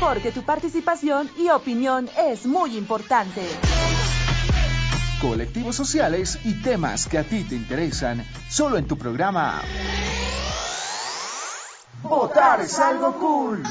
porque tu participación y opinión es muy importante. Colectivos sociales y temas que a ti te interesan, solo en tu programa. Votar es algo cool.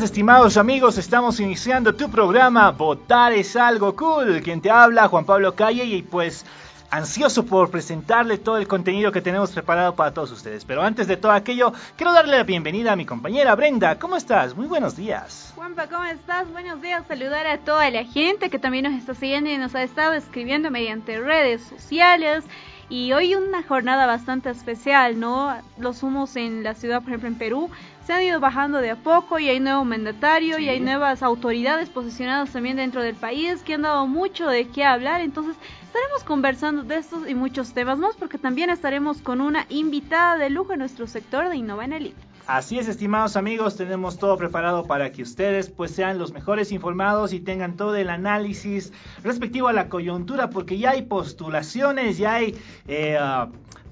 Estimados amigos. Estamos iniciando tu programa Votar es algo cool. Quien te habla, Juan Pablo Calle, y pues ansioso por presentarle todo el contenido que tenemos preparado para todos ustedes. Pero antes de todo aquello, quiero darle la bienvenida a mi compañera Brenda. ¿Cómo estás? Muy buenos días. Juanpa, ¿cómo estás? Buenos días. Saludar a toda la gente que también nos está siguiendo y nos ha estado escribiendo mediante redes sociales. Y hoy una jornada bastante especial, ¿no? Los humos en la ciudad, por ejemplo, en Perú, se han ido bajando de a poco y hay nuevo mandatario y hay nuevas autoridades posicionadas también dentro del país que han dado mucho de qué hablar. Entonces estaremos conversando de estos y muchos temas más porque también estaremos con una invitada de lujo en nuestro sector de Innova Así es, estimados amigos, tenemos todo preparado para que ustedes pues sean los mejores informados y tengan todo el análisis respectivo a la coyuntura, porque ya hay postulaciones, ya hay eh,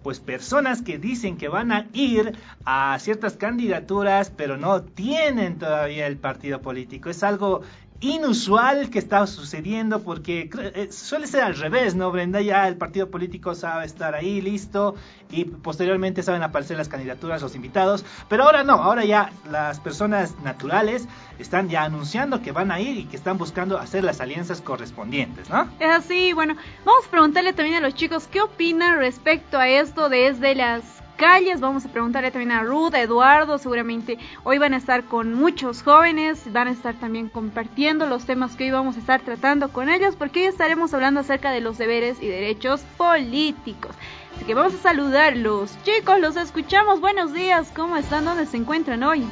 pues personas que dicen que van a ir a ciertas candidaturas, pero no tienen todavía el partido político. Es algo inusual que está sucediendo porque eh, suele ser al revés, ¿no, Brenda? Ya el partido político sabe estar ahí listo y posteriormente saben aparecer las candidaturas, los invitados, pero ahora no, ahora ya las personas naturales están ya anunciando que van a ir y que están buscando hacer las alianzas correspondientes, ¿no? Es así, bueno, vamos a preguntarle también a los chicos qué opinan respecto a esto desde las calles. Vamos a preguntarle también a Ruth, a Eduardo, seguramente hoy van a estar con muchos jóvenes, van a estar también compartiendo los temas que hoy vamos a estar tratando con ellos, porque hoy estaremos hablando acerca de los deberes y derechos políticos. Así que vamos a saludarlos. Chicos, los escuchamos. Buenos días, ¿cómo están? ¿Dónde se encuentran hoy?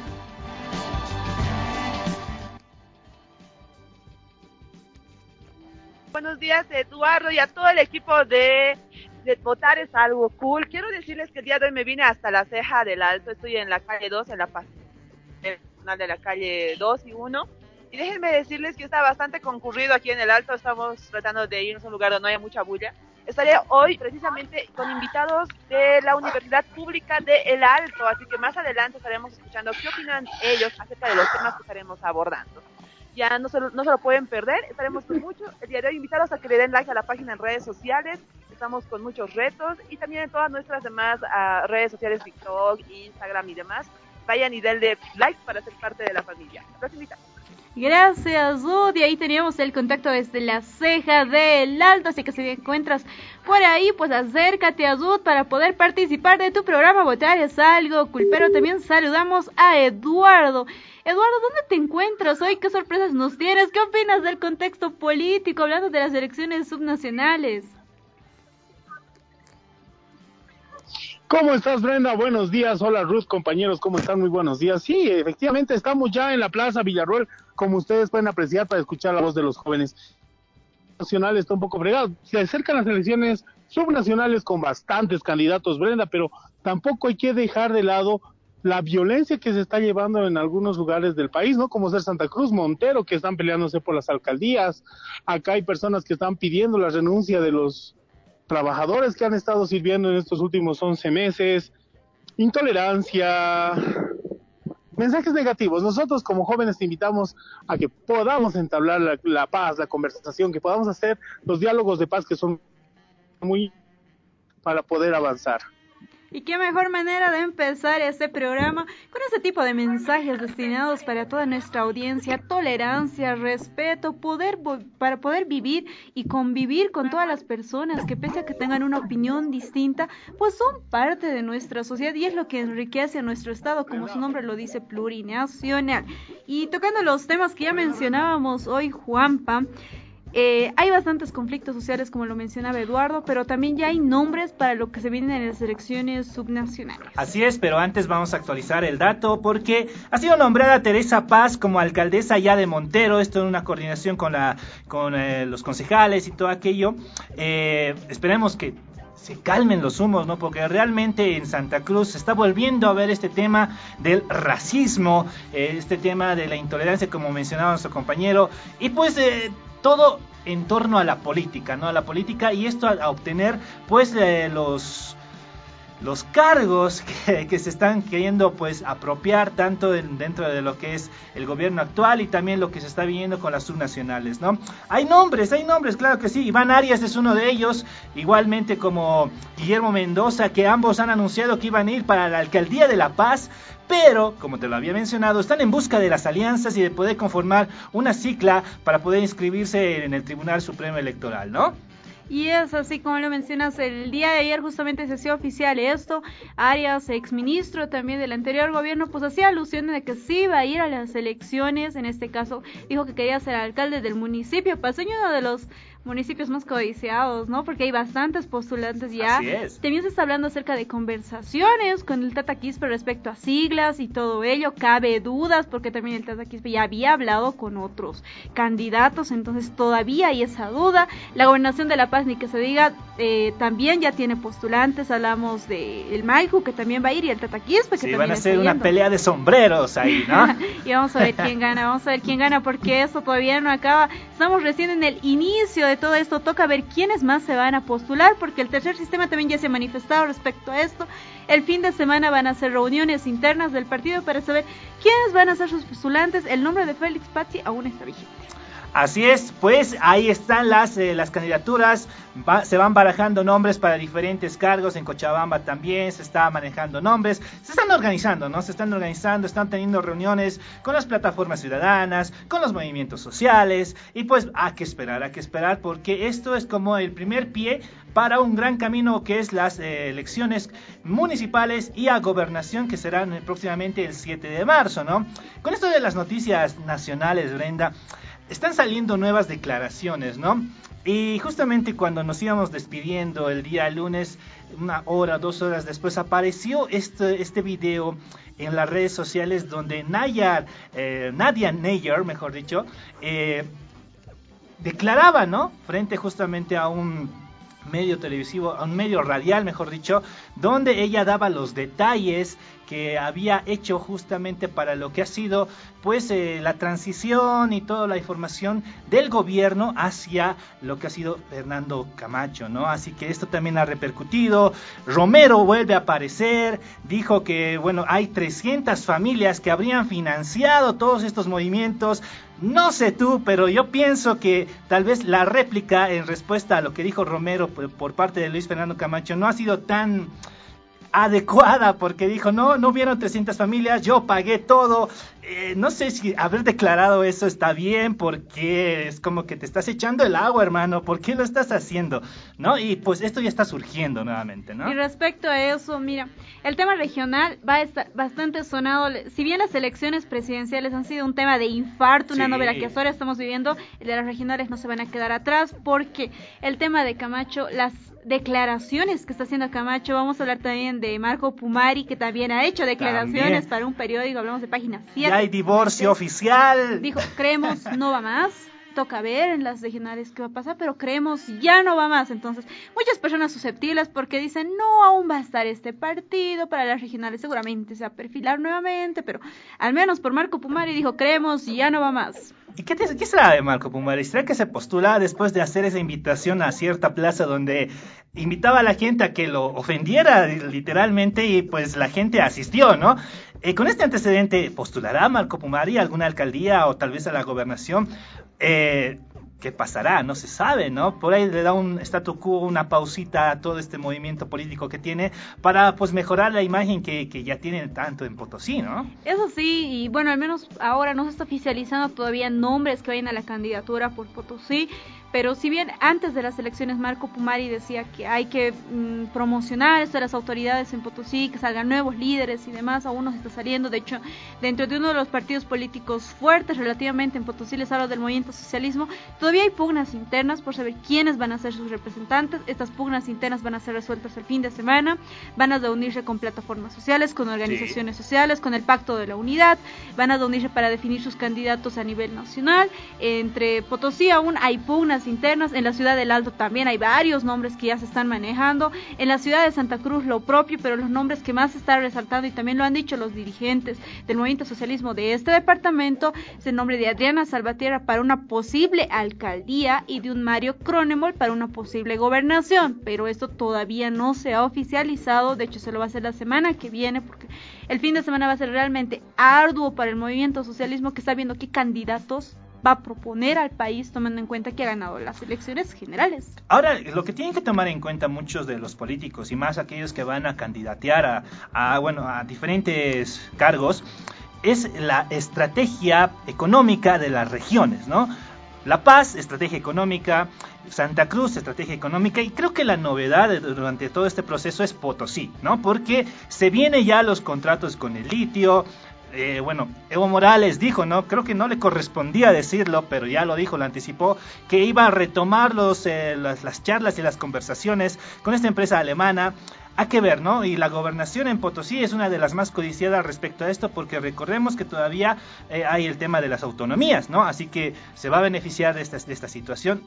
Buenos días, Eduardo, y a todo el equipo de votar es algo cool. Quiero decirles que el día de hoy me vine hasta la ceja del Alto. Estoy en la calle 2, en la de la calle 2 y 1. Y déjenme decirles que está bastante concurrido aquí en el Alto. Estamos tratando de irnos a un lugar donde no haya mucha bulla. Estaré hoy precisamente con invitados de la Universidad Pública de El Alto. Así que más adelante estaremos escuchando qué opinan ellos acerca de los temas que estaremos abordando ya no se, no se lo pueden perder. Estaremos con mucho el día de hoy invitados a que le den like a la página en redes sociales, estamos con muchos retos y también en todas nuestras demás uh, redes sociales, TikTok, Instagram y demás. Vayan y denle like para ser parte de la familia. Los invitamos. Gracias, Ud. Y ahí teníamos el contacto desde la ceja del alto. Así que si te encuentras por ahí, pues acércate a Zud para poder participar de tu programa Votar es algo cool. Pero también saludamos a Eduardo. Eduardo, ¿dónde te encuentras hoy? ¿Qué sorpresas nos tienes? ¿Qué opinas del contexto político hablando de las elecciones subnacionales? ¿Cómo estás, Brenda? Buenos días. Hola, Ruth, compañeros, ¿cómo están? Muy buenos días. Sí, efectivamente, estamos ya en la Plaza Villarroel, como ustedes pueden apreciar, para escuchar la voz de los jóvenes. Nacional está un poco fregado. Se acercan las elecciones subnacionales con bastantes candidatos, Brenda, pero tampoco hay que dejar de lado la violencia que se está llevando en algunos lugares del país, ¿no? Como ser Santa Cruz, Montero, que están peleándose por las alcaldías. Acá hay personas que están pidiendo la renuncia de los trabajadores que han estado sirviendo en estos últimos 11 meses, intolerancia, mensajes negativos. Nosotros como jóvenes te invitamos a que podamos entablar la, la, paz, la conversación, que podamos hacer los diálogos de paz que son muy para poder avanzar. Y qué mejor manera de empezar este programa con este tipo de mensajes destinados para toda nuestra audiencia, tolerancia, respeto, poder para poder vivir y convivir con todas las personas que pese a que tengan una opinión distinta, pues son parte de nuestra sociedad y es lo que enriquece a nuestro estado, como su nombre lo dice, plurinacional. Y tocando los temas que ya mencionábamos hoy, Juanpa, eh, hay bastantes conflictos sociales, como lo mencionaba Eduardo, pero también ya hay nombres para lo que se vienen en las elecciones subnacionales. Así es, pero antes vamos a actualizar el dato porque ha sido nombrada Teresa Paz como alcaldesa ya de Montero, esto en una coordinación con, la, con eh, los concejales y todo aquello. Eh, esperemos que se calmen los humos, ¿no? Porque realmente en Santa Cruz se está volviendo a ver este tema del racismo, eh, este tema de la intolerancia, como mencionaba nuestro compañero, y pues eh, todo en torno a la política, ¿no? A la política y esto a, obtener, pues, eh, los los cargos que, se están queriendo pues apropiar tanto dentro de lo que es el gobierno actual y también lo que se está viendo con las subnacionales, ¿no? Hay nombres, hay nombres, claro que sí. Iván Arias es uno de ellos, igualmente como Guillermo Mendoza, que ambos han anunciado que iban a ir para la alcaldía de La Paz, pero, como te lo había mencionado, están en busca de las alianzas y de poder conformar una cicla para poder inscribirse en el Tribunal Supremo Electoral, ¿no? Y es así como lo mencionas, el día de ayer justamente se hacía oficial esto. Arias, exministro también del anterior gobierno, pues hacía alusión de que sí iba a ir a las elecciones. En este caso, dijo que quería ser alcalde del municipio paseño, uno de los municipios más codiciados, ¿no? Porque hay bastantes postulantes ya. Así es. También se está hablando acerca de conversaciones con el Tata Quispe respecto a siglas y todo ello. Cabe dudas porque también el Tata Quispe ya había hablado con otros candidatos, entonces todavía hay esa duda. La gobernación de La Paz, ni que se diga, eh, también ya tiene postulantes. Hablamos de el Maiku, que también va a ir, y el Tata Quispe, que sí, también van a hacer una pelea de sombreros ahí, ¿no? y vamos a ver quién gana, vamos a ver quién gana, porque eso todavía no acaba. Estamos recién en el inicio de todo esto, toca ver quiénes más se van a postular, porque el tercer sistema también ya se ha manifestado respecto a esto. El fin de semana van a hacer reuniones internas del partido para saber quiénes van a ser sus postulantes. El nombre de Félix Pazzi aún está vigente. Así es, pues ahí están las, eh, las candidaturas, se van barajando nombres para diferentes cargos, en Cochabamba también se está manejando nombres, se están organizando, ¿no? Se están organizando, están teniendo reuniones con las plataformas ciudadanas, con los movimientos sociales, y pues hay que esperar, hay que esperar, porque esto es como el primer pie para un gran camino que es las eh, elecciones municipales y a gobernación que serán eh, próximamente el 7 de marzo, ¿no? Con esto de las noticias nacionales, Brenda, están saliendo nuevas declaraciones, ¿no? Y justamente cuando nos íbamos despidiendo el día lunes, una hora, dos horas después, apareció este, este video en las redes sociales donde Nayar, eh, Nadia Nayer, mejor dicho, eh, declaraba, ¿no? Frente justamente a un medio televisivo, a un medio radial, mejor dicho, donde ella daba los detalles que había hecho justamente para lo que ha sido pues eh, la transición y toda la información del gobierno hacia lo que ha sido Fernando Camacho, ¿no? Así que esto también ha repercutido. Romero vuelve a aparecer, dijo que bueno, hay 300 familias que habrían financiado todos estos movimientos. No sé tú, pero yo pienso que tal vez la réplica en respuesta a lo que dijo Romero por, por parte de Luis Fernando Camacho no ha sido tan adecuada porque dijo, no, no hubieron 300 familias, yo pagué todo. Eh, no sé si haber declarado eso está bien porque es como que te estás echando el agua, hermano, ¿por qué lo estás haciendo? ¿No? Y pues esto ya está surgiendo nuevamente, ¿no? Y respecto a eso, mira, el tema regional va a estar bastante sonado. Si bien las elecciones presidenciales han sido un tema de infarto, una novela que ahora estamos viviendo, el de las regionales no se van a quedar atrás porque el tema de Camacho, las declaraciones que está haciendo Camacho. Vamos a hablar también de Marco Pumari, que también ha hecho declaraciones para un periódico. Hablamos de página 7. Hay divorcio oficial. Dijo, creemos, no va más. Toca ver en las regionales qué va a pasar, pero creemos ya no va más. Entonces, muchas personas susceptibles porque dicen, no, aún va a estar este partido para las regionales. Seguramente se va a perfilar nuevamente, pero al menos por Marco Pumari dijo, creemos, ya no va más. ¿Y qué, qué, será de Marco Pumari? ¿Será que se postula después de hacer esa invitación a cierta plaza donde invitaba a la gente a que lo ofendiera literalmente y pues la gente asistió, ¿no? Eh, con este antecedente, ¿postulará Marco Pumari a alguna alcaldía o tal vez a la gobernación? Eh, ¿Qué pasará? No se sabe, ¿no? Por ahí le da un statu quo, una pausita a todo este movimiento político que tiene para pues mejorar la imagen que, que ya tiene tanto en Potosí, ¿no? Eso sí, y bueno, al menos ahora no se está oficializando todavía nombres que vayan a la candidatura por Potosí, pero si bien antes de las elecciones Marco Pumari decía que hay que mm, promocionar esto de las autoridades en Potosí, que salgan nuevos líderes y demás, aún no se está saliendo. De hecho, dentro de uno de los partidos políticos fuertes relativamente en Potosí, les hablo del movimiento socialismo, todavía hay pugnas internas por saber quiénes van a ser sus representantes. Estas pugnas internas van a ser resueltas el fin de semana, van a reunirse con plataformas sociales, con organizaciones sociales, con el Pacto de la Unidad, van a reunirse para definir sus candidatos a nivel nacional. Entre Potosí aún hay pugnas internas, en la ciudad del Alto también hay varios nombres que ya se están manejando, en la ciudad de Santa Cruz lo propio, pero los nombres que más se están resaltando y también lo han dicho los dirigentes del movimiento socialismo de este departamento es el nombre de Adriana Salvatierra para una posible alcaldía y de un Mario Cronemol para una posible gobernación, pero esto todavía no se ha oficializado, de hecho se lo va a hacer la semana que viene porque el fin de semana va a ser realmente arduo para el movimiento socialismo que está viendo qué candidatos va a proponer al país tomando en cuenta que ha ganado las elecciones generales. Ahora, lo que tienen que tomar en cuenta muchos de los políticos y más aquellos que van a candidatear a, bueno, a diferentes cargos es la estrategia económica de las regiones, ¿no? La Paz, estrategia económica, Santa Cruz, estrategia económica, y creo que la novedad durante todo este proceso es Potosí, ¿no? Porque se vienen ya los contratos con el litio, eh, bueno, Evo Morales dijo, ¿no? Creo que no le correspondía decirlo, pero ya lo dijo, lo anticipó, que iba a retomar los, eh, las, charlas y las conversaciones con esta empresa alemana. Hay que ver, ¿no? Y la gobernación en Potosí es una de las más codiciadas respecto a esto, porque recordemos que todavía eh, hay el tema de las autonomías, ¿no? Así que se va a beneficiar de esta, de esta situación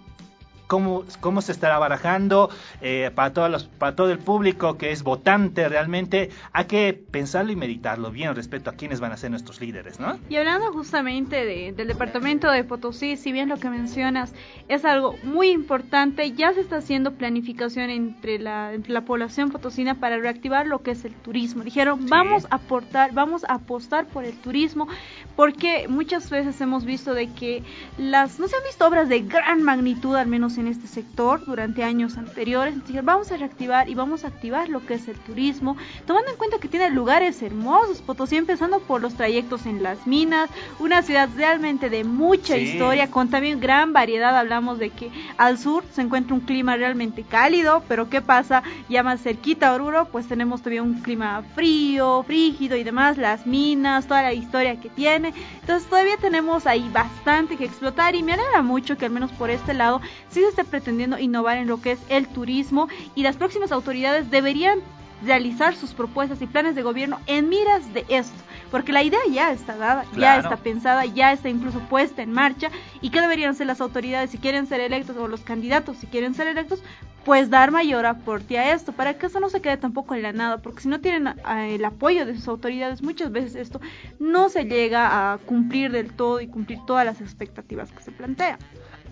cómo, cómo se estará barajando eh, para, todos los, para todo el público que es votante realmente. Hay que pensarlo y meditarlo bien respecto a quiénes van a ser nuestros líderes, ¿no? Y hablando justamente del departamento de Potosí, si bien lo que mencionas es algo muy importante, ya se está haciendo planificación entre la, entre la población potosina para reactivar lo que es el turismo. Dijeron, vamos a aportar, vamos a apostar por el turismo, porque muchas veces hemos visto de que las, no se han visto obras de gran magnitud, al menos en este sector durante años anteriores. Entonces, vamos a reactivar y vamos a activar lo que es el turismo, tomando en cuenta que tiene lugares hermosos, Potosí, empezando por los trayectos en las minas, una ciudad realmente de mucha historia, con también gran variedad. Hablamos de que al sur se encuentra un clima realmente cálido, pero ¿qué pasa? Ya más cerquita a Oruro, pues tenemos todavía un clima frío, frígido y demás, las minas, toda la historia que tiene. Entonces todavía tenemos ahí bastante que explotar y me alegra mucho que al menos por este lado sí se está pretendiendo innovar en lo que es el turismo y las próximas autoridades deberían realizar sus propuestas y planes de gobierno en miras de esto, porque la idea ya está dada, ya está pensada, ya está incluso puesta en marcha. Y qué deberían ser las autoridades si quieren ser electos o los candidatos si quieren ser electos, pues dar mayor aporte a esto, para que eso no se quede tampoco en la nada, porque si no tienen eh, el apoyo de sus autoridades, muchas veces esto no se llega a cumplir del todo y cumplir todas las expectativas que se plantean.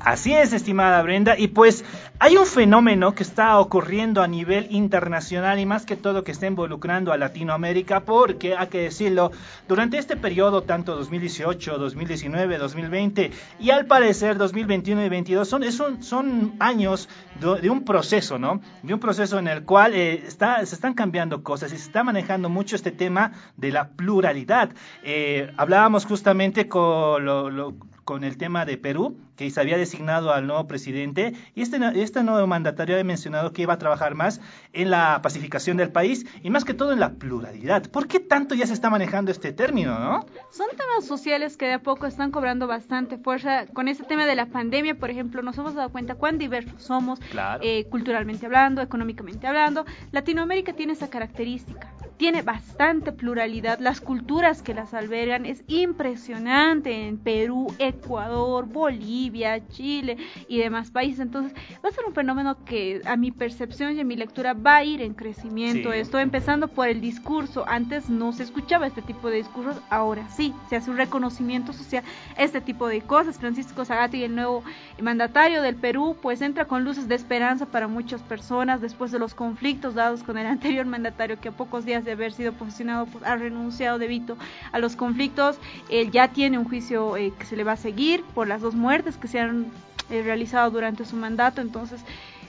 Así es, estimada Brenda. Y pues hay un fenómeno que está ocurriendo a nivel internacional y más que todo que está involucrando a Latinoamérica porque, hay que decirlo, durante este periodo, tanto 2018, 2019, 2020 y al parecer 2021 y 2022 son, son años de, un proceso, ¿no? De un proceso en el cual eh, está, se están cambiando cosas y se está manejando mucho este tema de la pluralidad. Eh, hablábamos justamente con lo con el tema de Perú, que se había designado al nuevo presidente, y este, este nuevo mandatario ha mencionado que iba a trabajar más en la pacificación del país y más que todo en la pluralidad. ¿Por qué tanto ya se está manejando este término, no? Son temas sociales que de a poco están cobrando bastante fuerza. Con este tema de la pandemia, por ejemplo, nos hemos dado cuenta cuán diversos somos, eh, culturalmente hablando, económicamente hablando. Latinoamérica tiene esa característica tiene bastante pluralidad, las culturas que las albergan es impresionante en Perú, Ecuador, Bolivia, Chile y demás países. Entonces va a ser un fenómeno que a mi percepción y a mi lectura va a ir en crecimiento. Estoy empezando por el discurso. Antes no se escuchaba este tipo de discursos, ahora sí, se hace un reconocimiento social este tipo de cosas. Francisco Sagasti, el nuevo mandatario del Perú, pues entra con luces de esperanza para muchas personas después de los conflictos dados con el anterior mandatario que a pocos días de haber sido posicionado, pues, ha renunciado debido a los conflictos. Él ya tiene un juicio eh, que se le va a seguir por las dos muertes que se han eh, realizado durante su mandato. Entonces,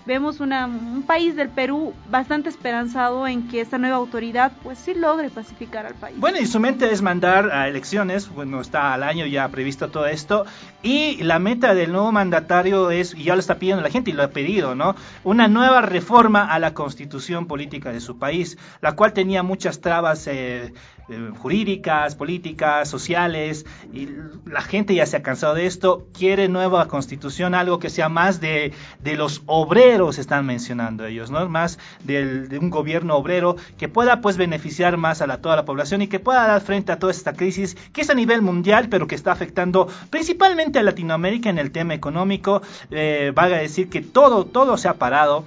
vemos un país del Perú bastante esperanzado en que esta nueva autoridad pues sí logre pacificar al país. Bueno, y su mente es mandar a elecciones, bueno, está al año ya previsto todo esto, y la meta del nuevo mandatario es, y ya lo está pidiendo la gente y lo ha pedido, ¿no? Una nueva reforma a la constitución política de su país, la cual tenía muchas trabas eh, eh, jurídicas, políticas, sociales, y la gente ya se ha cansado de esto, quiere nueva constitución, algo que sea más de, de los obreros, están mencionando ellos, ¿no? Más del, de un gobierno obrero que pueda pues beneficiar más a la, toda la población y que pueda dar frente a toda esta crisis que es a nivel mundial, pero que está afectando principalmente a Latinoamérica en el tema económico. Eh, valga decir que todo, todo se ha parado.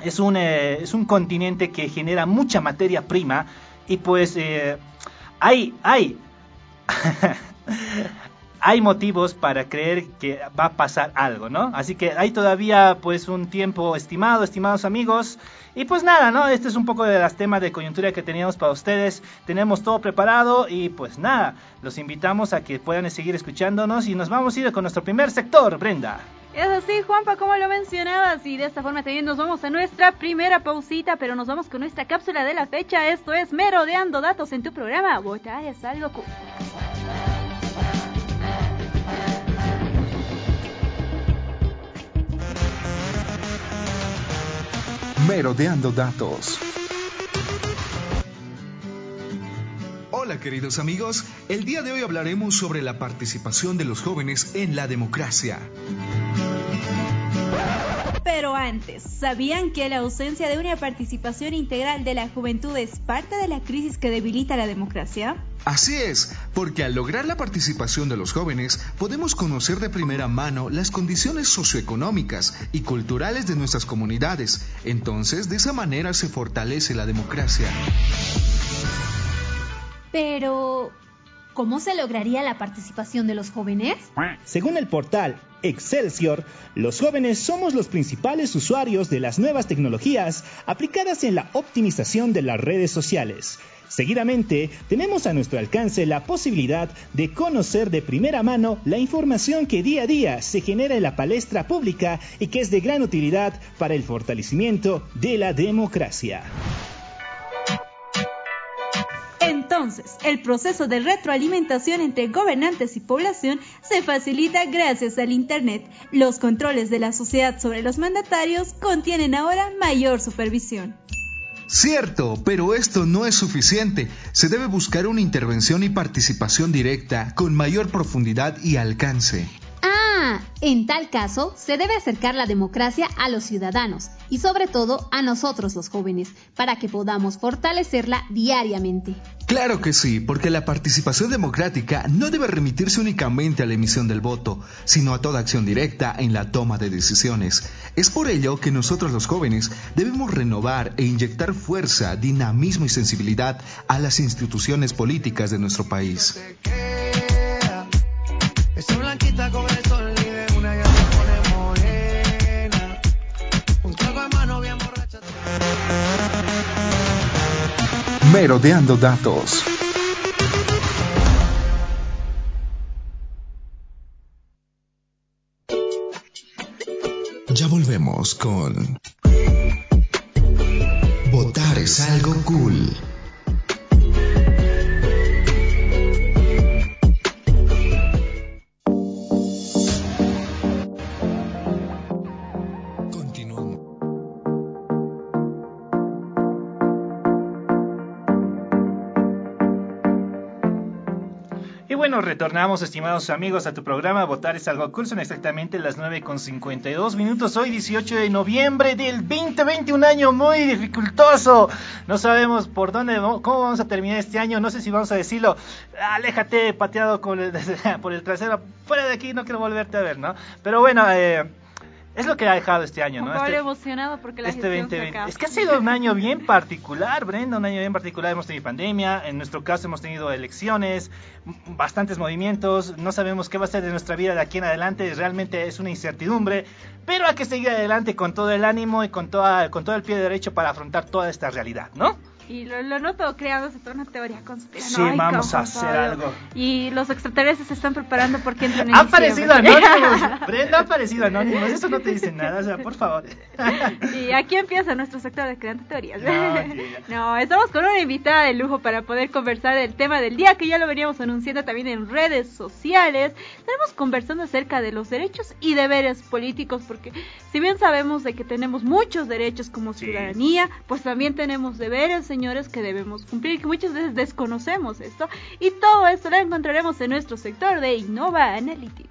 Es un, eh, es un continente que genera mucha materia prima y pues eh, hay, hay, hay motivos para creer que va a pasar algo, ¿no? Así que hay todavía pues un tiempo estimado, estimados amigos. Y pues nada, ¿no? Este es un poco de los temas de coyuntura que teníamos para ustedes. Tenemos todo preparado y pues nada, los invitamos a que puedan seguir escuchándonos y nos vamos a ir con nuestro primer sector, Brenda. Es así, Juanpa, como lo mencionabas, y de esta forma también nos vamos a nuestra primera pausita, pero nos vamos con nuestra cápsula de la fecha. Esto es Merodeando Datos en tu programa. Votar es algo cool. Merodeando datos. Hola queridos amigos, el día de hoy hablaremos sobre la participación de los jóvenes en la democracia. Pero antes, ¿sabían que la ausencia de una participación integral de la juventud es parte de la crisis que debilita la democracia? Así es, porque al lograr la participación de los jóvenes podemos conocer de primera mano las condiciones socioeconómicas y culturales de nuestras comunidades. Entonces, de esa manera se fortalece la democracia. Pero, ¿cómo se lograría la participación de los jóvenes? Según el portal Excelsior, los jóvenes somos los principales usuarios de las nuevas tecnologías aplicadas en la optimización de las redes sociales. Seguidamente, tenemos a nuestro alcance la posibilidad de conocer de primera mano la información que día a día se genera en la palestra pública y que es de gran utilidad para el fortalecimiento de la democracia. Entonces, el proceso de retroalimentación entre gobernantes y población se facilita gracias al Internet. Los controles de la sociedad sobre los mandatarios contienen ahora mayor supervisión. Cierto, pero esto no es suficiente. Se debe buscar una intervención y participación directa con mayor profundidad y alcance. Ah, en tal caso, se debe acercar la democracia a los ciudadanos y sobre todo a nosotros los jóvenes, para que podamos fortalecerla diariamente. Claro que sí, porque la participación democrática no debe remitirse únicamente a la emisión del voto, sino a toda acción directa en la toma de decisiones. Es por ello que nosotros los jóvenes debemos renovar e inyectar fuerza, dinamismo y sensibilidad a las instituciones políticas de nuestro país. Merodeando datos. Ya volvemos con Votar es algo cool. Retornamos, estimados amigos, a tu programa Votar es algo cool. Son exactamente las 9 con 52 minutos. Hoy, 18 de noviembre del 2020, un año muy dificultoso. No sabemos por dónde, cómo vamos a terminar este año. No sé si vamos a decirlo, aléjate, pateado por el trasero. Fuera de aquí, no quiero volverte a ver, ¿no? Pero bueno, eh es lo que ha dejado este año, ¿no? Este, emocionado porque la este 2020. Es que ha sido un año bien particular, Brenda, un año bien particular. Hemos tenido pandemia, en nuestro caso hemos tenido elecciones, bastantes movimientos, no sabemos qué va a ser de nuestra vida de aquí en adelante, realmente es una incertidumbre, pero hay que seguir adelante con todo el ánimo y con, toda, con todo el pie derecho para afrontar toda esta realidad, ¿no? Y lo, lo noto creándose toda una teoría conspiranoica. Sí, vamos a hacer algo. Y los extraterrestres se están preparando porque entran en Ha aparecido Anónimos. Brenda ha aparecido Anónimos. Eso no te dice nada. O sea, por favor. Y aquí empieza nuestro sector de creando teorías. No, No, estamos con una invitada de lujo para poder conversar del tema del día que ya lo veníamos anunciando también en redes sociales. Estaremos conversando acerca de los derechos y deberes políticos porque si bien sabemos de que tenemos muchos derechos como ciudadanía, pues también tenemos deberes, señores, que debemos cumplir y que muchas veces desconocemos esto. Y todo esto lo encontraremos en nuestro sector de Innova Analytics.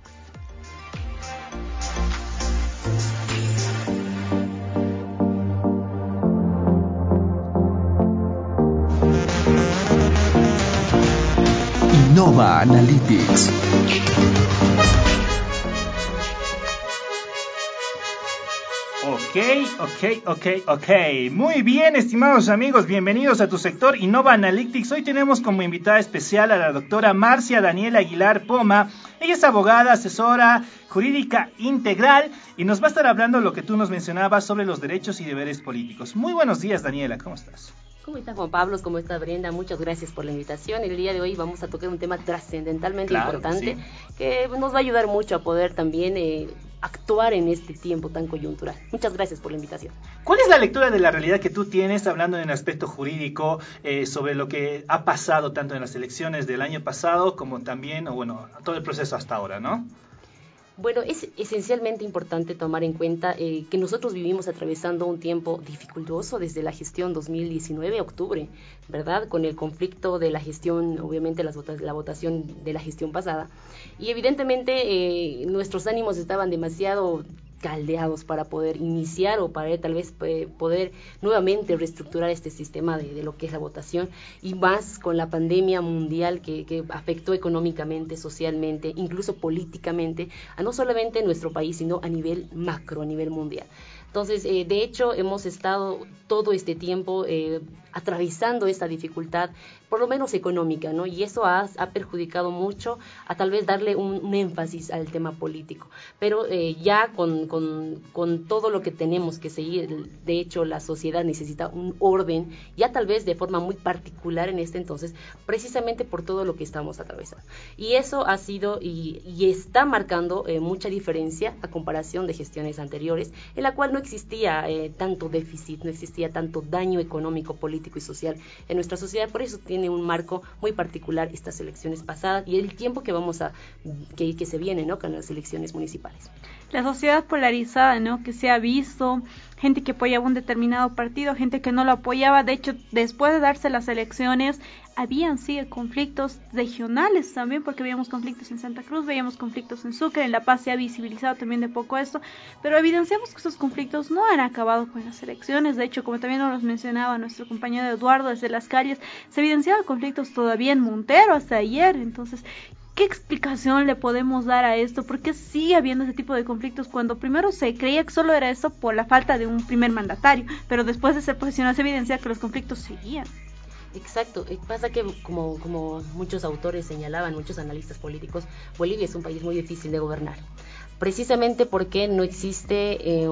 Innova Analytics. Ok, ok, ok, ok. Muy bien, estimados amigos, bienvenidos a tu sector Innova Analytics. Hoy tenemos como invitada especial a la doctora Marcia Daniela Aguilar Poma. Ella es abogada, asesora jurídica integral y nos va a estar hablando lo que tú nos mencionabas sobre los derechos y deberes políticos. Muy buenos días, Daniela, ¿cómo estás? ¿Cómo está Juan Pablo? ¿Cómo está Brenda? Muchas gracias por la invitación. El día de hoy vamos a tocar un tema trascendentalmente Claro importante sí. que, nos va a ayudar mucho a poder también eh, actuar en este tiempo tan coyuntural. Muchas gracias por la invitación. ¿Cuál es la lectura de la realidad que tú tienes hablando en el aspecto jurídico eh, sobre lo que ha pasado tanto en las elecciones del año pasado como también, o bueno, todo el proceso hasta ahora, ¿no? Bueno, es esencialmente importante tomar en cuenta eh, que nosotros vivimos atravesando un tiempo dificultoso desde la gestión 2019, octubre, ¿verdad? Con el conflicto de la gestión, obviamente las la votación de la gestión pasada. Y evidentemente eh, nuestros ánimos estaban demasiado caldeados para poder iniciar o para tal vez eh, poder nuevamente reestructurar este sistema de, lo que es la votación y más con la pandemia mundial que, que afectó económicamente, socialmente, incluso políticamente a no solamente nuestro país, sino a nivel macro, a nivel mundial. Entonces, eh, de hecho, hemos estado todo este tiempo eh, atravesando esta dificultad, por lo menos económica, ¿no? Y eso ha, ha perjudicado mucho a tal vez darle un, un énfasis al tema político. Pero eh, ya con, con, con todo lo que tenemos que seguir, de hecho, la sociedad necesita un orden, ya tal vez de forma muy particular en este entonces, precisamente por todo lo que estamos atravesando. Y eso ha sido y, y está marcando eh, mucha diferencia a comparación de gestiones anteriores, en la cual no existía eh, tanto déficit, no existía tanto daño económico, político y social en nuestra sociedad. Por eso tiene un marco muy particular estas elecciones pasadas y el tiempo que vamos a que, que se viene, ¿no? Con las elecciones municipales. la sociedad polarizada, ¿no? Que se ha visto, gente que apoyaba un determinado partido, gente que no lo apoyaba. De hecho, después de darse las elecciones, habían sí conflictos regionales también, porque veíamos conflictos en Santa Cruz, veíamos conflictos en Sucre, en La Paz se ha visibilizado también de poco esto, pero evidenciamos que estos conflictos no han acabado con las elecciones. De hecho, como también nos mencionaba nuestro compañero Eduardo desde las calles, se evidenciaban conflictos todavía en Montero hasta ayer. Entonces, ¿Qué explicación le podemos dar a esto? ¿Por qué sigue habiendo ese tipo de conflictos cuando primero se creía que solo era eso por la falta de un primer mandatario, pero después de ser posicionado se evidencia que los conflictos seguían? Exacto, pasa que como, como muchos autores señalaban, muchos analistas políticos, Bolivia es un país muy difícil de gobernar, precisamente porque no existe, eh,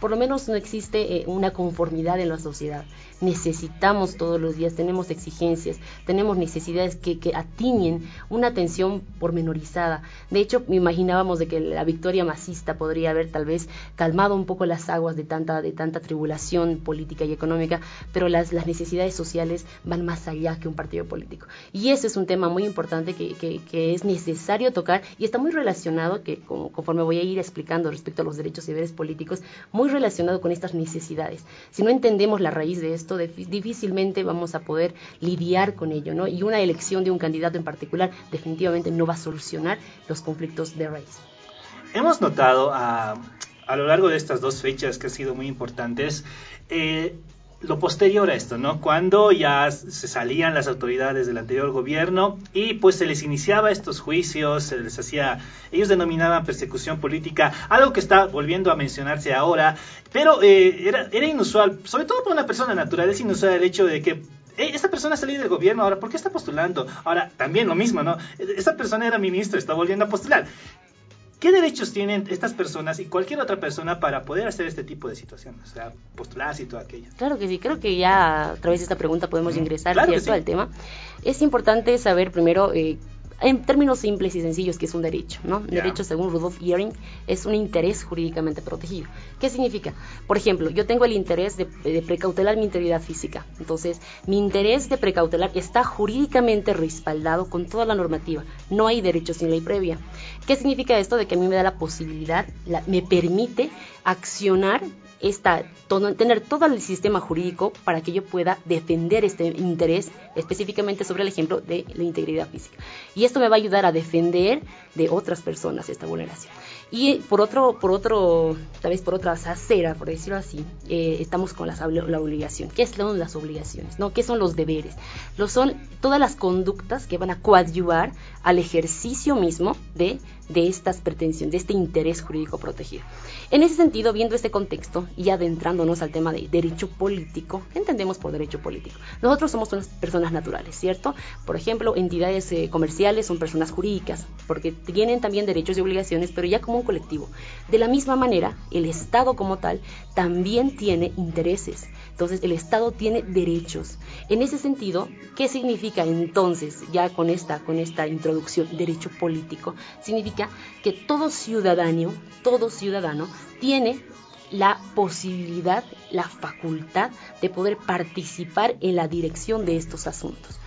por lo menos no existe eh, una conformidad en la sociedad. Necesitamos todos los días, tenemos exigencias, tenemos necesidades que, que atiñen una atención pormenorizada. De hecho, imaginábamos de que la victoria masista podría haber tal vez calmado un poco las aguas de tanta, de tanta tribulación política y económica, pero las, las necesidades sociales van más allá que un partido político. Y ese es un tema muy importante que, que, es necesario tocar y está muy relacionado, que conforme voy a ir explicando respecto a los derechos y deberes políticos, muy relacionado con estas necesidades. Si no entendemos la raíz de esto, difícilmente vamos a poder lidiar con ello, ¿no? Y una elección de un candidato en particular definitivamente no va a solucionar los conflictos de raíz. Hemos notado a, a lo largo de estas dos fechas que han sido muy importantes, eh, lo posterior a esto, ¿no? Cuando ya se salían las autoridades del anterior gobierno y pues se les iniciaba estos juicios, se les hacía, ellos denominaban persecución política, algo que está volviendo a mencionarse ahora, pero eh, era, era inusual, sobre todo para una persona natural, es inusual el hecho de que eh, esta persona salió del gobierno, ahora, ¿por qué está postulando? Ahora, también lo mismo, ¿no? Esta persona era ministro, está volviendo a postular. ¿Qué derechos tienen estas personas y cualquier otra persona para poder hacer este tipo de situaciones? O sea, postularse y todo aquello. Claro que sí, creo que ya a través de esta pregunta podemos ingresar ¿cierto? al tema. Es importante saber primero eh, en términos simples y sencillos, que es un derecho, ¿no? Derecho, según Rudolf Ehring, es un interés jurídicamente protegido. ¿Qué significa? Por ejemplo, yo tengo el interés de, precautelar mi integridad física. Entonces, mi interés de precautelar está jurídicamente respaldado con toda la normativa. No hay derecho sin ley previa. ¿Qué significa esto? De que a mí me da la posibilidad, me permite accionar esta, tener todo el sistema jurídico para que yo pueda defender este interés específicamente sobre el ejemplo de la integridad física. Y esto me va a ayudar a defender de otras personas esta vulneración. Y por otro, por otro, tal vez por otra acera, por decirlo así, eh, estamos con la obligación. ¿Qué son las obligaciones? ¿no? ¿Qué son los deberes? Lo son todas las conductas que van a coadyuvar al ejercicio mismo de, de estas pretensiones, de este interés jurídico protegido. En ese sentido, viendo este contexto y adentrándonos al tema de derecho político, entendemos por derecho político? Nosotros somos unas personas naturales, ¿cierto? Por ejemplo, entidades eh, comerciales son personas jurídicas, porque tienen también derechos y obligaciones, pero ya como un colectivo. De la misma manera, el Estado como tal también tiene intereses. Entonces, el Estado tiene derechos. En ese sentido, ¿qué significa entonces, ya con esta, con esta introducción, derecho político? Significa que todo ciudadano, todo ciudadano tiene la posibilidad, la facultad de poder participar en la dirección de estos asuntos.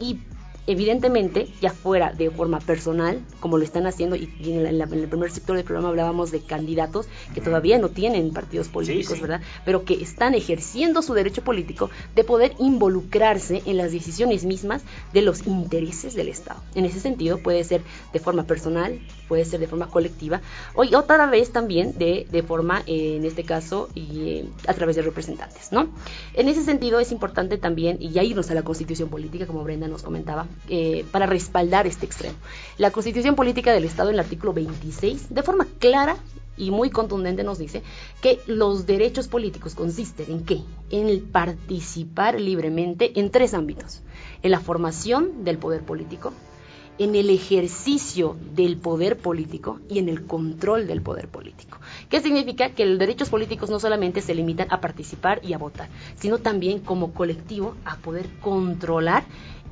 Y evidentemente, ya fuera de forma personal, como lo están haciendo, y en, el primer sector del programa hablábamos de candidatos que todavía no tienen partidos políticos, ¿verdad? Pero que están ejerciendo su derecho político de poder involucrarse en las decisiones mismas de los intereses del Estado. En ese sentido, puede ser de forma personal, puede ser de forma colectiva, o otra vez también de, de forma, eh, en este caso, y, eh, a través de representantes, ¿no? En ese sentido es importante también, y ya irnos a la constitución política, como Brenda nos comentaba, eh, para respaldar este extremo. La constitución política del Estado en el artículo 26, de forma clara y muy contundente nos dice que los derechos políticos consisten en qué? En participar libremente en tres ámbitos. En la formación del poder político, en el ejercicio del poder político y en el control del poder político. ¿Qué significa? Que los derechos políticos no solamente se limitan a participar y a votar, sino también como colectivo a poder controlar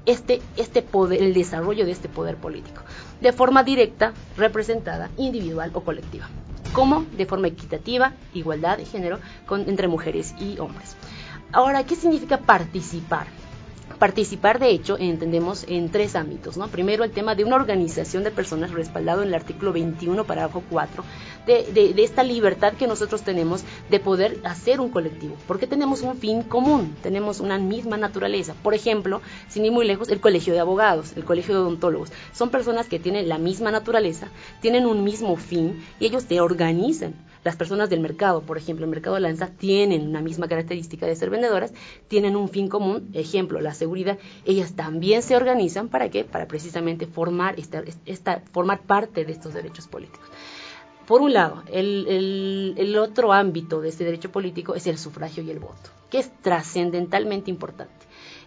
este, este poder, el desarrollo de este poder político, de forma directa, representada, individual o colectiva, como de forma equitativa, igualdad de género entre mujeres y hombres. Ahora, ¿qué significa participar? Participar, de hecho, entendemos en tres ámbitos. ¿no? Primero, el tema de una organización de personas respaldado en el artículo 21, parágrafo 4, de, de, esta libertad que nosotros tenemos de poder hacer un colectivo, porque tenemos un fin común, tenemos una misma naturaleza. Por ejemplo, sin ir muy lejos, el colegio de abogados, el colegio de odontólogos, son personas que tienen la misma naturaleza, tienen un mismo fin y ellos te organizan las personas del mercado, por ejemplo, el mercado de lanza, tienen una misma característica de ser vendedoras, tienen un fin común, ejemplo, la seguridad, ellas también se organizan para qué? Para precisamente formar, esta, formar parte de estos derechos políticos. Por un lado, el, otro ámbito de este derecho político es el sufragio y el voto, que es trascendentalmente importante.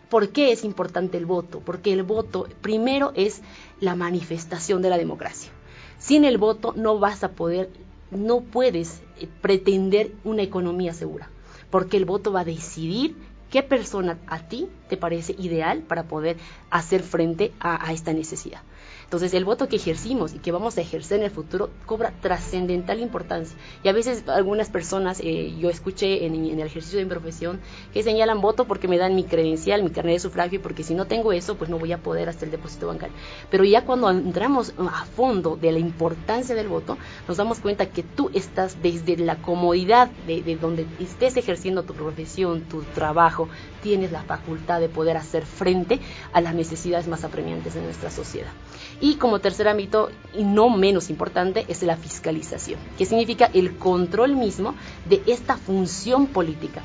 ¿Por qué es importante el voto? Porque el voto primero es la manifestación de la democracia. Sin el voto no vas a poder no puedes eh, pretender una economía segura, porque el voto va a decidir qué persona a ti te parece ideal para poder hacer frente a esta necesidad. Entonces el voto que ejercimos y que vamos a ejercer en el futuro cobra trascendental importancia. Y a veces algunas personas, eh, yo escuché en, el ejercicio de mi profesión, que señalan voto porque me dan mi credencial, mi carnet de sufragio, porque si no tengo eso, pues no voy a poder hacer el depósito bancario. Pero ya cuando entramos a fondo de la importancia del voto, nos damos cuenta que tú estás desde la comodidad de donde estés ejerciendo tu profesión, tu trabajo, tienes la facultad de poder hacer frente a las necesidades más apremiantes de nuestra sociedad. Y como tercer ámbito, y no menos importante, es la fiscalización, que significa el control mismo de esta función política.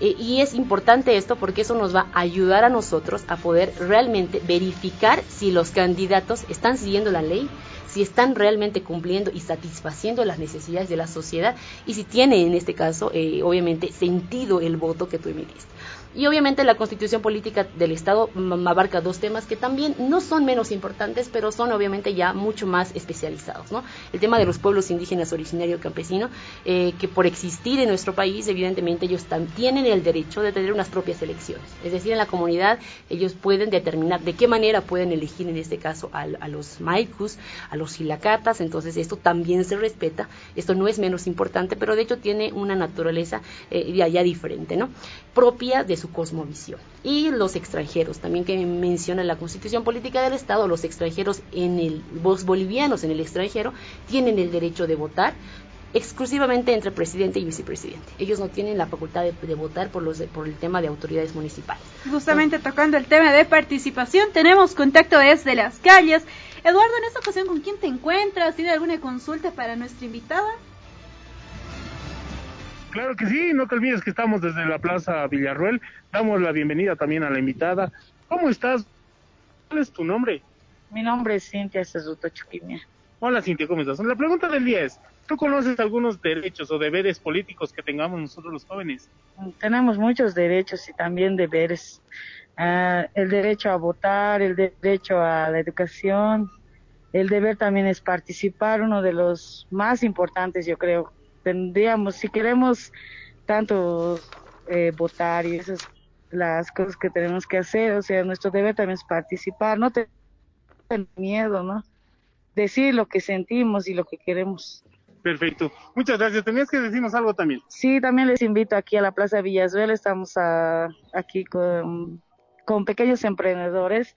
Eh, y es importante esto porque eso nos va a ayudar a nosotros a poder realmente verificar si los candidatos están siguiendo la ley, si están realmente cumpliendo y satisfaciendo las necesidades de la sociedad y si tiene en este caso, eh, obviamente, sentido el voto que tú emitiste. Y obviamente la constitución política del Estado abarca dos temas que también no son menos importantes, pero son obviamente ya mucho más especializados. ¿no? El tema de los pueblos indígenas originario campesino, eh, que por existir en nuestro país, evidentemente ellos tienen el derecho de tener unas propias elecciones. Es decir, en la comunidad ellos pueden determinar de qué manera pueden elegir en este caso a, los maikus, a los hilacatas, entonces esto también se respeta, esto no es menos importante, pero de hecho tiene una naturaleza eh, allá diferente, ¿no? propia de su cosmovisión. Y los extranjeros, también que menciona la Constitución Política del Estado, los extranjeros en el, los bolivianos en el extranjero tienen el derecho de votar exclusivamente entre presidente y vicepresidente. Ellos no tienen la facultad de, votar por, los, por el tema de autoridades municipales. Justamente tocando el tema de participación, tenemos contacto desde las calles. Eduardo, en esta ocasión, ¿con quién te encuentras? ¿Tiene alguna consulta para nuestra invitada? Claro que sí, no te olvides que estamos desde la Plaza Villarruel. Damos la bienvenida también a la invitada. ¿Cómo estás? ¿Cuál es tu nombre? Mi nombre es Cintia Cesuto Chuquimia. Hola Cintia, ¿cómo estás? La pregunta del día es, ¿tú conoces algunos derechos o deberes políticos que tengamos nosotros los jóvenes? Tenemos muchos derechos y también deberes. Ah, el derecho a votar, el derecho a la educación, el deber también es participar, uno de los más importantes yo creo, tendríamos, si queremos tanto eh, votar y esas las cosas que tenemos que hacer, o sea, nuestro deber también es participar, no tener miedo, ¿no? Decir lo que sentimos y lo que queremos. Perfecto. Muchas gracias. Tenías que decirnos algo también. Sí, también les invito aquí a la Plaza Villazuela. Estamos a, aquí con, con pequeños emprendedores.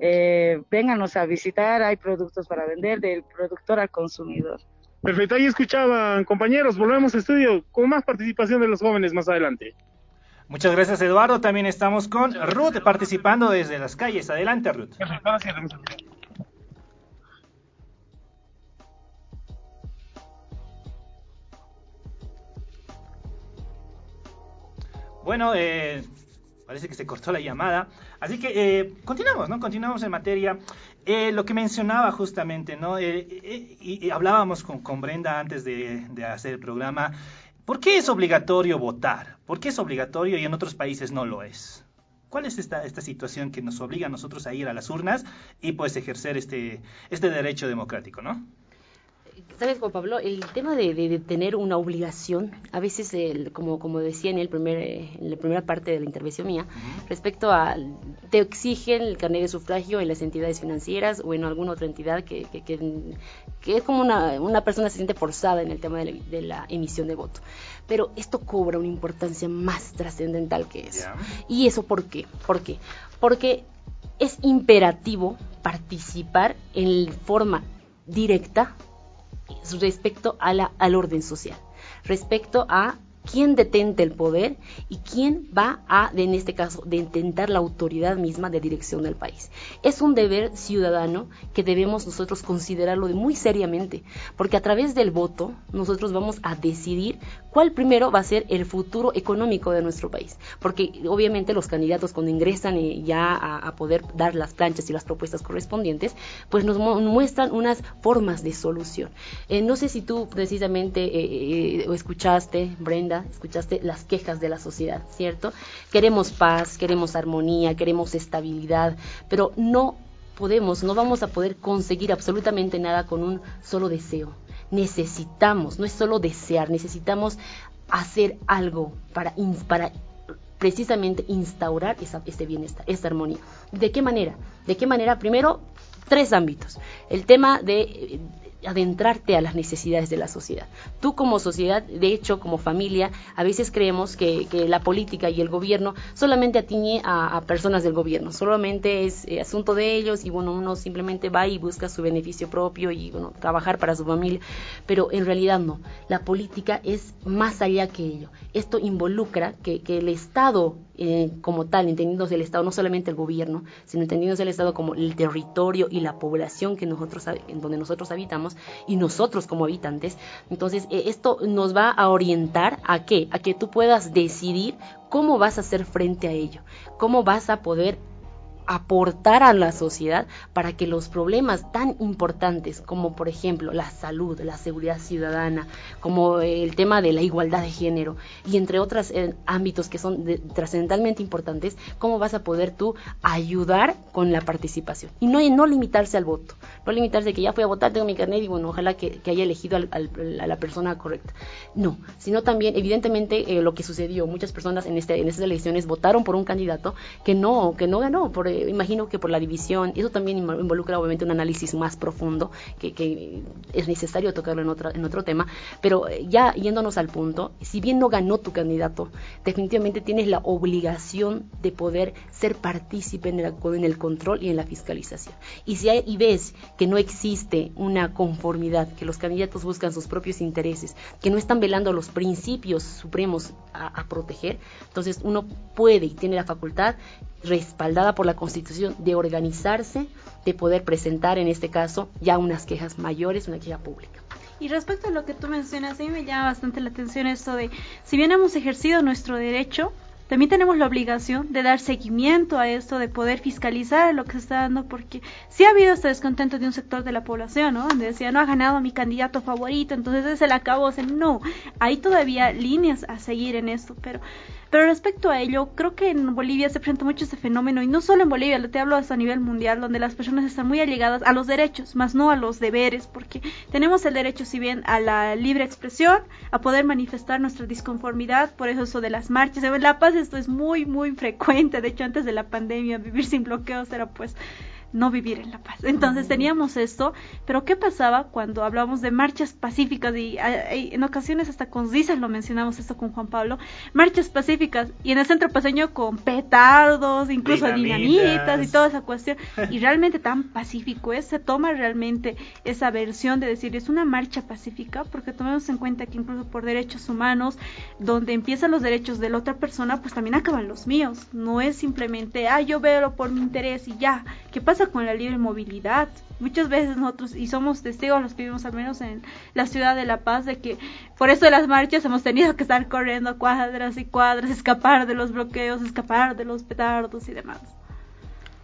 Eh, vénganos a visitar. Hay productos para vender del productor al consumidor. Perfecto, ahí escuchaban, compañeros, volvemos a estudio con más participación de los jóvenes más adelante. Muchas gracias, Eduardo. También estamos con Ruth participando desde las calles. Adelante, Ruth. Bueno, eh, parece que se cortó la llamada. Así que eh, continuamos, ¿no? Continuamos en materia. Eh, lo que mencionaba justamente, ¿no? Eh, eh, y, hablábamos con, Brenda antes de, de, hacer el programa. ¿Por qué es obligatorio votar? ¿Por qué es obligatorio y en otros países no lo es? ¿Cuál es esta, esta situación que nos obliga a nosotros a ir a las urnas y pues ejercer este, este derecho democrático, ¿no? Sabes, Juan Pablo, el tema de, tener una obligación, a veces, el, como, como decía en, el primer, en la primera parte de la intervención mía, respecto a, te exigen el carnet de sufragio en las entidades financieras o en alguna otra entidad que, que, que, es como una, una, persona se siente forzada en el tema de la, de la, emisión de voto. Pero esto cobra una importancia más trascendental que eso. ¿Y eso por qué? ¿Por qué? Porque es imperativo participar en forma directa respecto a la, al orden social, respecto a quién detente el poder y quién va a, en este caso, de intentar la autoridad misma de dirección del país. Es un deber ciudadano que debemos nosotros considerarlo muy seriamente, porque a través del voto nosotros vamos a decidir cuál primero va a ser el futuro económico de nuestro país, porque obviamente los candidatos cuando ingresan eh, ya a, poder dar las planchas y las propuestas correspondientes, pues nos muestran unas formas de solución. Eh, no sé si tú precisamente eh, escuchaste, Brenda, escuchaste las quejas de la sociedad, ¿cierto? Queremos paz, queremos armonía, queremos estabilidad, pero no podemos, no vamos a poder conseguir absolutamente nada con un solo deseo. Necesitamos, no es solo desear, necesitamos hacer algo para, para precisamente instaurar esa, este bienestar, esta armonía. ¿De qué manera? ¿De qué manera? Primero, tres ámbitos. El tema de adentrarte a las necesidades de la sociedad. Tú como sociedad, de hecho como familia, a veces creemos que, la política y el gobierno solamente atiñe a, personas del gobierno, solamente es eh, asunto de ellos y bueno, uno simplemente va y busca su beneficio propio y bueno, trabajar para su familia, pero en realidad no, la política es más allá que ello. Esto involucra que, el Estado eh, como tal, entendiéndose el Estado, no solamente el gobierno, sino entendiéndose el Estado como el territorio y la población que nosotros, en donde nosotros habitamos, y nosotros como habitantes. Entonces, eh, esto nos va a orientar a qué? A que tú puedas decidir cómo vas a hacer frente a ello, cómo vas a poder aportar a la sociedad para que los problemas tan importantes como por ejemplo la salud, la seguridad ciudadana, como el tema de la igualdad de género y entre otros ámbitos que son trascendentalmente importantes, cómo vas a poder tú ayudar con la participación y no, no limitarse al voto, no limitarse que ya fui a votar, tengo mi carnet y bueno, ojalá que, haya elegido a la persona correcta. No, sino también evidentemente eh, lo que sucedió, muchas personas en, este, en estas elecciones votaron por un candidato que no, que no ganó por imagino que por la división, eso también involucra obviamente un análisis más profundo que, es necesario tocarlo en otro, en otro tema, pero eh, ya yéndonos al punto, si bien no ganó tu candidato, definitivamente tienes la obligación de poder ser partícipe en el, en el control y en la fiscalización. Y si hay, y ves que no existe una conformidad, que los candidatos buscan sus propios intereses, que no están velando los principios supremos a, a proteger, entonces uno puede y tiene la facultad respaldada por la Constitución de organizarse, de poder presentar en este caso ya unas quejas mayores, una queja pública. Y respecto a lo que tú mencionas, a mí me llama bastante la atención esto de, si bien hemos ejercido nuestro derecho, también tenemos la obligación de dar seguimiento a esto, de poder fiscalizar lo que se está dando, porque sí ha habido este descontento de un sector de la población, ¿no? Donde decía, no ha ganado mi candidato favorito, entonces es el acabó. no, hay todavía líneas a seguir en esto, pero pero respecto a ello, creo que en Bolivia se presenta mucho ese fenómeno, y no solo en Bolivia, te hablo hasta a nivel mundial, donde las personas están muy allegadas a los derechos, más no a los deberes, porque tenemos el derecho, si bien, a la libre expresión, a poder manifestar nuestra disconformidad, por eso eso de las marchas. En La Paz esto es muy, muy frecuente, de hecho antes de la pandemia, vivir sin bloqueos era pues no vivir en la paz. Entonces teníamos esto, pero ¿qué pasaba cuando hablamos de marchas pacíficas? Y, en ocasiones hasta con Zizas lo mencionamos esto con Juan Pablo, marchas pacíficas y en el centro paseño con petardos, incluso dinamitas, y toda esa cuestión. Y realmente tan pacífico es, se toma realmente esa versión de decir es una marcha pacífica, porque tomemos en cuenta que incluso por derechos humanos, donde empiezan los derechos de la otra persona, pues también acaban los míos. No es simplemente, ah, yo veo por mi interés y ya. ¿Qué pasa con la libre movilidad? Muchas veces nosotros, y somos testigos los que vivimos al menos en la ciudad de La Paz, de que por eso de las marchas hemos tenido que estar corriendo cuadras y cuadras, escapar de los bloqueos, escapar de los petardos y demás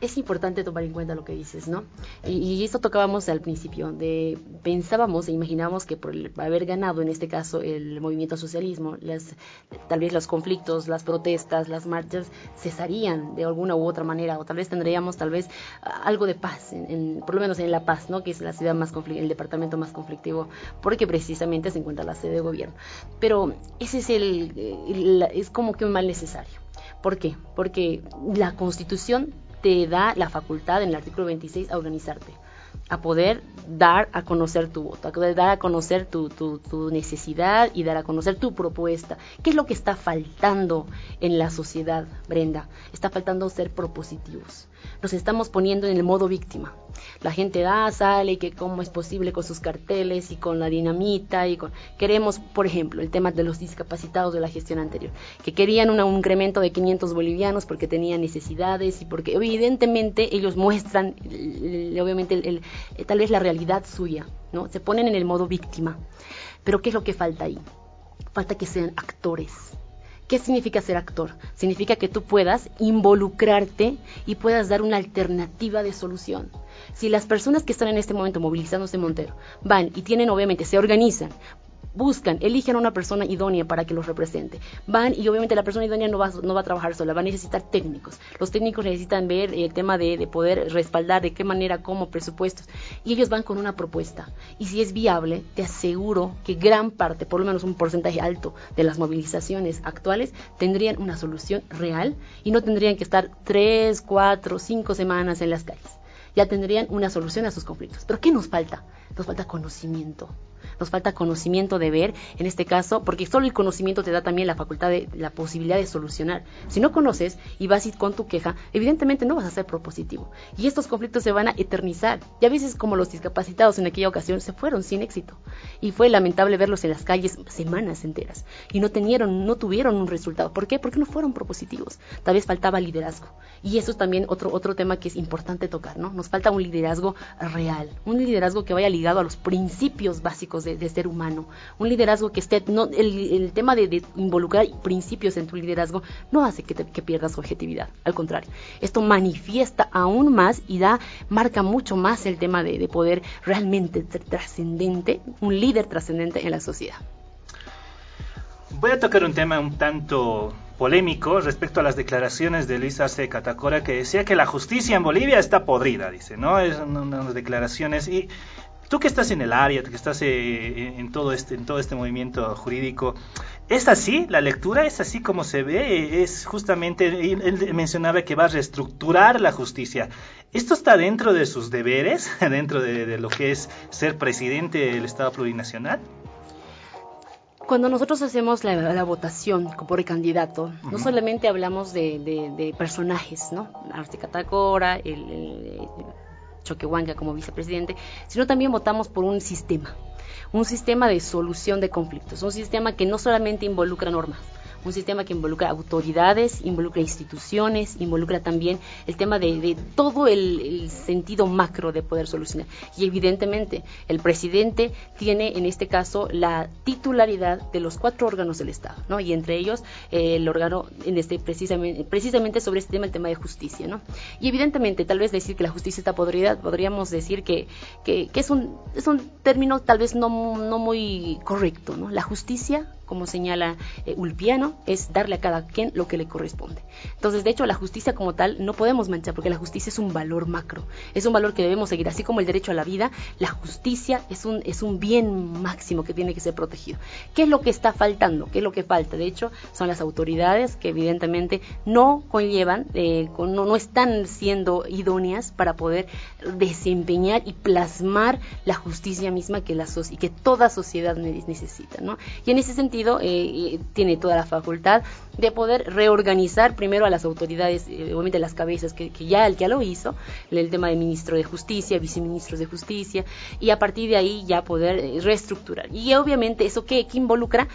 es importante tomar en cuenta lo que dices, ¿no? Y, esto tocábamos al principio, de pensábamos e imaginábamos que por haber ganado en este caso el movimiento socialismo, las, tal vez los conflictos, las protestas, las marchas cesarían de alguna u otra manera, o tal vez tendríamos tal vez algo de paz, en, por lo menos en La Paz, ¿no? Que es la ciudad más el departamento más conflictivo, porque precisamente se encuentra la sede de gobierno. Pero ese es el es como que un mal necesario. ¿Por qué? Porque la constitución te da la facultad en el artículo 26 a organizarte, a poder dar a conocer tu voto, a poder dar a conocer tu, tu, necesidad y dar a conocer tu propuesta. ¿Qué es lo que está faltando en la sociedad, Brenda? Está faltando ser propositivos. Nos estamos poniendo en el modo víctima la gente da, sale y que cómo es posible con sus carteles y con la dinamita y con... Queremos, por ejemplo, el tema de los discapacitados de la gestión anterior, que querían un incremento de 500 bolivianos porque tenían necesidades y porque evidentemente ellos muestran, obviamente, eh, tal vez la realidad suya, ¿no? Se ponen en el modo víctima. Pero ¿qué es lo que falta ahí? Falta que sean actores ¿Qué significa ser actor? Significa que tú puedas involucrarte y puedas dar una alternativa de solución. Si las personas que están en este momento movilizándose en Montero van y tienen, obviamente, se organizan, buscan, eligen a una persona idónea para que los represente. Van y obviamente la persona idónea no va, no va a trabajar sola, va a necesitar técnicos. Los técnicos necesitan ver el tema de, de, poder respaldar de qué manera, cómo, presupuestos. Y ellos van con una propuesta. Y si es viable, te aseguro que gran parte, por lo menos un porcentaje alto de las movilizaciones actuales, tendrían una solución real y no tendrían que estar tres, cuatro, cinco semanas en las calles. Ya tendrían una solución a sus conflictos. Pero ¿qué nos falta? Nos falta conocimiento nos falta conocimiento de ver, en este caso, porque solo el conocimiento te da también la facultad de la posibilidad de solucionar. Si no conoces y vas con tu queja, evidentemente no vas a ser propositivo. Y estos conflictos se van a eternizar. Y a veces como los discapacitados en aquella ocasión se fueron sin éxito. Y fue lamentable verlos en las calles semanas enteras. Y no tenieron, no tuvieron un resultado. ¿Por qué? Porque no fueron propositivos. Tal vez faltaba liderazgo. Y eso es también otro, otro tema que es importante tocar, ¿no? Nos falta un liderazgo real. Un liderazgo que vaya ligado a los principios básicos básicos de, ser humano. Un liderazgo que esté, no, el, tema de, involucrar principios en tu liderazgo no hace que, que pierdas objetividad, al contrario, esto manifiesta aún más y da, marca mucho más el tema de, de poder realmente trascendente, un líder trascendente en la sociedad. Voy a tocar un tema un tanto polémico respecto a las declaraciones de Luis Arce Catacora que decía que la justicia en Bolivia está podrida, dice, ¿no? Es unas declaraciones y tú que estás en el área, que estás eh, en todo este en todo este movimiento jurídico, ¿es así? ¿La lectura es así como se ve? Es justamente él mencionaba que va a reestructurar la justicia. ¿Esto está dentro de sus deberes, dentro de lo que es ser presidente del Estado plurinacional? Cuando nosotros hacemos la, votación por candidato, no solamente hablamos de, personajes, ¿no? Arce Catacora, el, el, Choquehuanca como vicepresidente, sino también votamos por un sistema, un sistema de solución de conflictos, un sistema que no solamente involucra normas, un sistema que involucra autoridades, involucra instituciones, involucra también el tema de, todo el, sentido macro de poder solucionar. Y evidentemente el presidente tiene en este caso la titularidad de los cuatro órganos del Estado, ¿no? Y entre ellos eh, el órgano en este precisamente, precisamente sobre este tema, el tema de justicia, ¿no? Y evidentemente tal vez decir que la justicia está podrida, podríamos decir que, que, es, un, es un término tal vez no, no muy correcto, ¿no? La justicia como señala eh, Ulpiano, es darle a cada quien lo que le corresponde. Entonces, de hecho, la justicia como tal no podemos manchar, porque la justicia es un valor macro, es un valor que debemos seguir, así como el derecho a la vida, la justicia es un, es un bien máximo que tiene que ser protegido. ¿Qué es lo que está faltando? ¿Qué es lo que falta? De hecho, son las autoridades que evidentemente no conllevan, eh, no, no están siendo idóneas para poder desempeñar y plasmar la justicia misma que, la y que toda sociedad necesita. ¿no? Y en ese sentido, eh, tiene toda la facultad de poder reorganizar primero a las autoridades, eh, obviamente las cabezas, que, ya el que lo hizo, el tema de ministro de justicia, viceministros de justicia, y a partir de ahí ya poder eh, reestructurar. Y obviamente eso que, involucra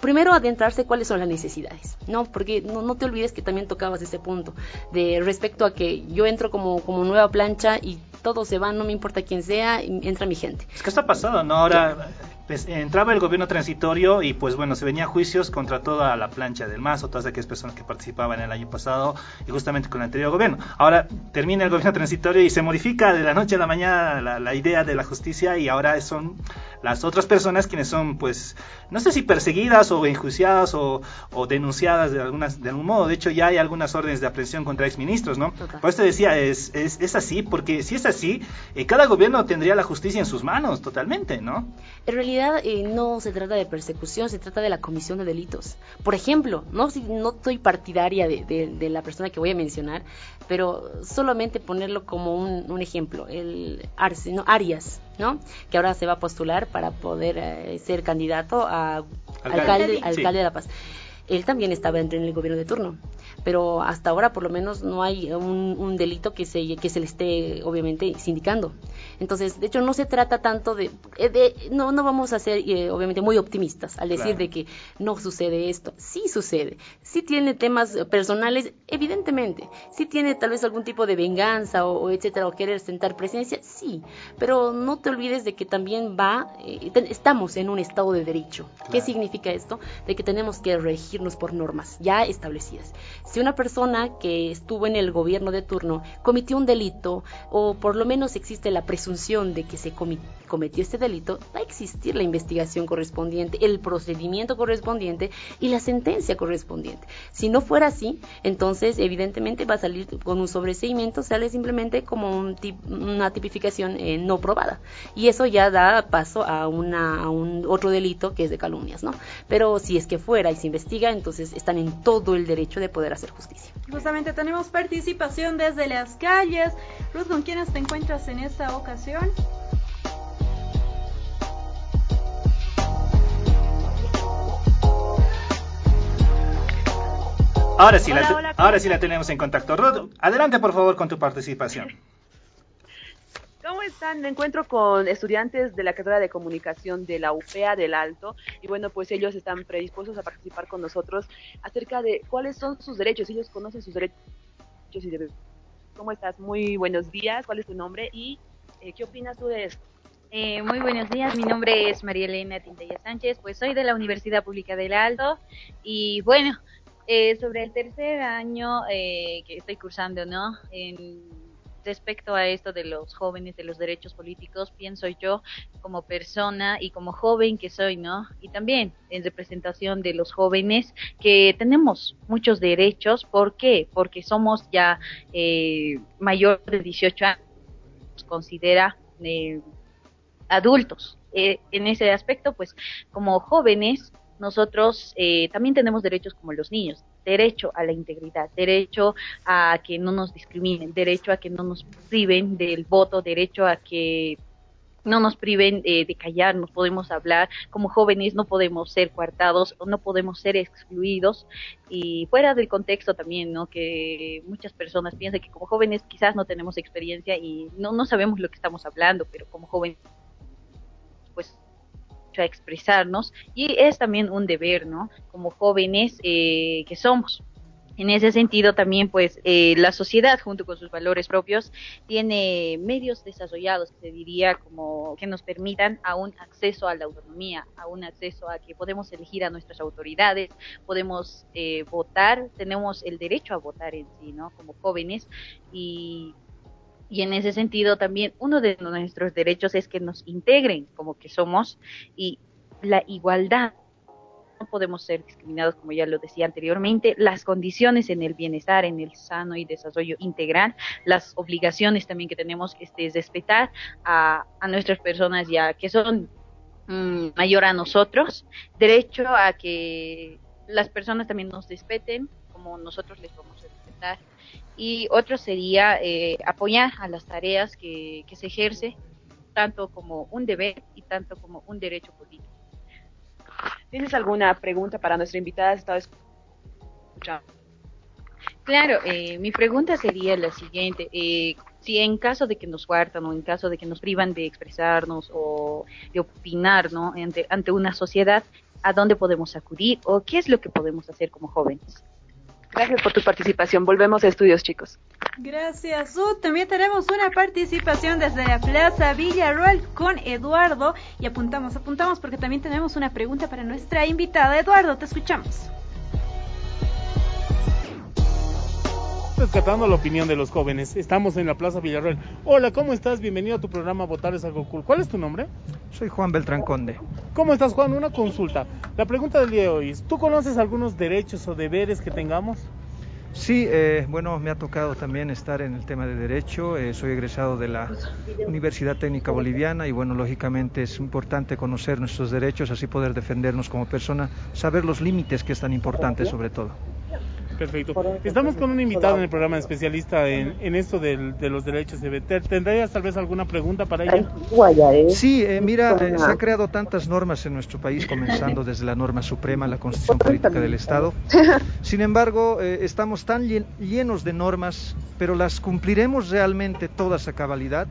primero adentrarse cuáles son las necesidades, ¿no? Porque no, te olvides que también tocabas ese punto de respecto a que yo entro como, como nueva plancha y todo se va, no me importa quién sea, entra mi gente. Es que está pasado, ¿no? Ahora pues, entraba el gobierno transitorio y pues bueno, se venía juicios contra toda la plancha del MAS todas aquellas personas que participaban el año pasado y justamente con el anterior gobierno. Ahora termina el gobierno transitorio y se modifica de la noche a la mañana la, la idea de la justicia y ahora son las otras personas quienes son pues no sé si perseguidas o enjuiciadas o, o denunciadas de algunas de algún modo. De hecho ya hay algunas órdenes de aprehensión contra exministros, ¿no? Por eso decía, es, es, es así, porque si es así, eh, cada gobierno tendría la justicia en sus manos totalmente, ¿no? En realidad eh, no se trata de persecución, se trata de la comisión de delitos. Por ejemplo, no, no soy partidaria de, la persona que voy a mencionar, pero solamente ponerlo como un, ejemplo, el Arce, ¿no? Arias, ¿no? que ahora se va a postular para poder eh, ser candidato a alcalde, alcalde, de La Paz. Él también estaba en el gobierno de turno pero hasta ahora por lo menos no hay un, delito que se, que se le esté obviamente sindicando. Entonces, de hecho, no se trata tanto de, eh, no, no vamos a ser eh, obviamente muy optimistas al decir de que no sucede esto. Sí sucede, sí tiene temas personales, evidentemente, sí tiene tal vez algún tipo de venganza o, etcétera, o querer sentar presencia, sí, pero no te olvides de que también va, eh, estamos en un estado de derecho. ¿Qué significa esto? De que tenemos que regirnos por normas ya establecidas si una persona que estuvo en el gobierno de turno cometió un delito o por lo menos existe la presunción de que se cometió este delito, va a existir la investigación correspondiente, el procedimiento correspondiente y la sentencia correspondiente. Si no fuera así, entonces evidentemente va a salir con un sobreseimiento, sale simplemente como una tipificación eh, no probada. Y eso ya da paso a, una, a un otro delito que es de calumnias, ¿no? Pero si es que fuera y se investiga, entonces están en todo el derecho de poder hacer justicia. Justamente tenemos participación desde las calles. Ruth, ¿con quiénes te encuentras en esta ocasión? Ahora sí, la, ahora sí la tenemos en contacto. Ruth, adelante por favor con tu participación. ¿Cómo están? Me encuentro con estudiantes de la carrera de comunicación de la UPEA del Alto y bueno, pues ellos están predispuestos a participar con nosotros acerca de cuáles son sus derechos. Ellos conocen sus derechos y ¿Cómo estás? Muy buenos días. ¿Cuál es tu nombre y eh, qué opinas tú de esto? Eh, muy buenos días, mi nombre es María Elena Tintella Sánchez, pues soy de la Universidad Pública del Alto y bueno, eh, sobre el tercer año eh, que estoy cursando, ¿no? Respecto a esto de los jóvenes, de los derechos políticos, pienso yo como persona y como joven que soy, ¿no? Y también en representación de los jóvenes que tenemos muchos derechos. ¿Por qué? Porque somos ya eh, mayor de 18 años, considera eh, adultos. Eh, en ese aspecto, pues como jóvenes, nosotros eh, también tenemos derechos como los niños, derecho a la integridad, derecho a que no nos discriminen, derecho a que no nos priven del voto, derecho a que no nos priven eh, de callarnos, podemos hablar, como jóvenes no podemos ser coartados no podemos ser excluidos y fuera del contexto también, ¿no? Que muchas personas piensan que como jóvenes quizás no tenemos experiencia y no, no sabemos lo que estamos hablando, pero como jóvenes pues a expresarnos y es también un deber, ¿no? Como jóvenes eh, que somos. En ese sentido también pues eh, la sociedad junto con sus valores propios tiene medios desarrollados, se diría como que nos permitan a un acceso a la autonomía, a un acceso a que podemos elegir a nuestras autoridades, podemos eh, votar, tenemos el derecho a votar en sí, ¿no? Como jóvenes y y en ese sentido también uno de nuestros derechos es que nos integren como que somos y la igualdad. No podemos ser discriminados, como ya lo decía anteriormente, las condiciones en el bienestar, en el sano y desarrollo integral, las obligaciones también que tenemos este, es respetar a, a nuestras personas ya que son mmm, mayor a nosotros, derecho a que las personas también nos respeten como nosotros les vamos a y otro sería eh, apoyar a las tareas que, que, se ejerce tanto como un deber y tanto como un derecho político. ¿Tienes alguna pregunta para nuestra invitada? Estaba escuchando. Claro, eh, mi pregunta sería la siguiente. Eh, si en caso de que nos guardan o en caso de que nos privan de expresarnos o de opinar ¿no? ante, ante una sociedad, ¿a dónde podemos acudir o qué es lo que podemos hacer como jóvenes? Gracias por tu participación. Volvemos a estudios, chicos. Gracias, Su. También tenemos una participación desde la Plaza Villarroel con Eduardo. Y apuntamos, apuntamos porque también tenemos una pregunta para nuestra invitada. Eduardo, te escuchamos. rescatando la opinión de los jóvenes. Estamos en la Plaza Villarreal. Hola, ¿cómo estás? Bienvenido a tu programa Votar es algo cool. ¿Cuál es tu nombre? Soy Juan Beltrán Conde. ¿Cómo estás, Juan? Una consulta. La pregunta del día de hoy es, ¿tú conoces algunos derechos o deberes que tengamos? Sí, eh, bueno, me ha tocado también estar en el tema de derecho. Eh, soy egresado de la Universidad Técnica Boliviana y bueno, lógicamente es importante conocer nuestros derechos, así poder defendernos como persona, saber los límites que es tan importante sobre todo. Perfecto. Estamos con un invitado en el programa especialista en, en esto del, de los derechos de Beter. ¿Tendrías tal vez alguna pregunta para ella? Sí, eh, mira, eh, se han creado tantas normas en nuestro país, comenzando desde la norma suprema, la Constitución Política del Estado. Sin embargo, eh, estamos tan llenos de normas, pero ¿las cumpliremos realmente todas a cabalidad?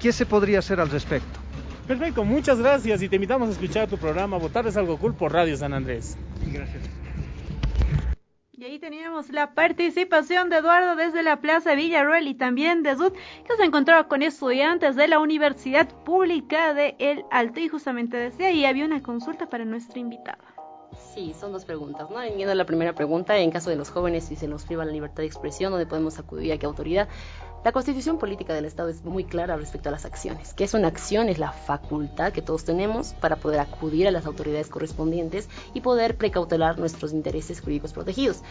¿Qué se podría hacer al respecto? Perfecto, muchas gracias y te invitamos a escuchar tu programa Votar es algo cool por Radio San Andrés. Gracias. Y ahí teníamos la participación de Eduardo desde la Plaza Villarroel y también de Zud, que se encontraba con estudiantes de la Universidad Pública de El Alto. Y justamente decía, y había una consulta para nuestra invitada. Sí, son dos preguntas, ¿no? Viendo la primera pregunta, en caso de los jóvenes, si se nos priva la libertad de expresión, ¿dónde podemos acudir a qué autoridad? La constitución política del Estado es muy clara respecto a las acciones. ¿Qué es una acción? Es la facultad que todos tenemos para poder acudir a las autoridades correspondientes y poder precautelar nuestros intereses jurídicos protegidos.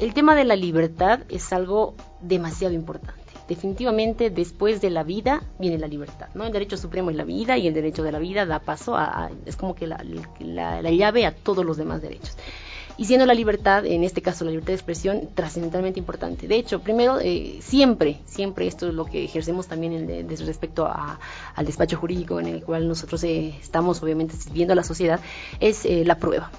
El tema de la libertad es algo demasiado importante. Definitivamente después de la vida viene la libertad, ¿no? El derecho supremo es la vida y el derecho de la vida da paso a, es como que la llave a todos los demás derechos y siendo la libertad, en este caso la libertad de expresión, trascendentalmente importante. De hecho, primero, eh, siempre, siempre esto es lo que ejercemos también en, respecto al despacho jurídico en el cual nosotros eh, estamos obviamente sirviendo a la sociedad, es eh, la prueba.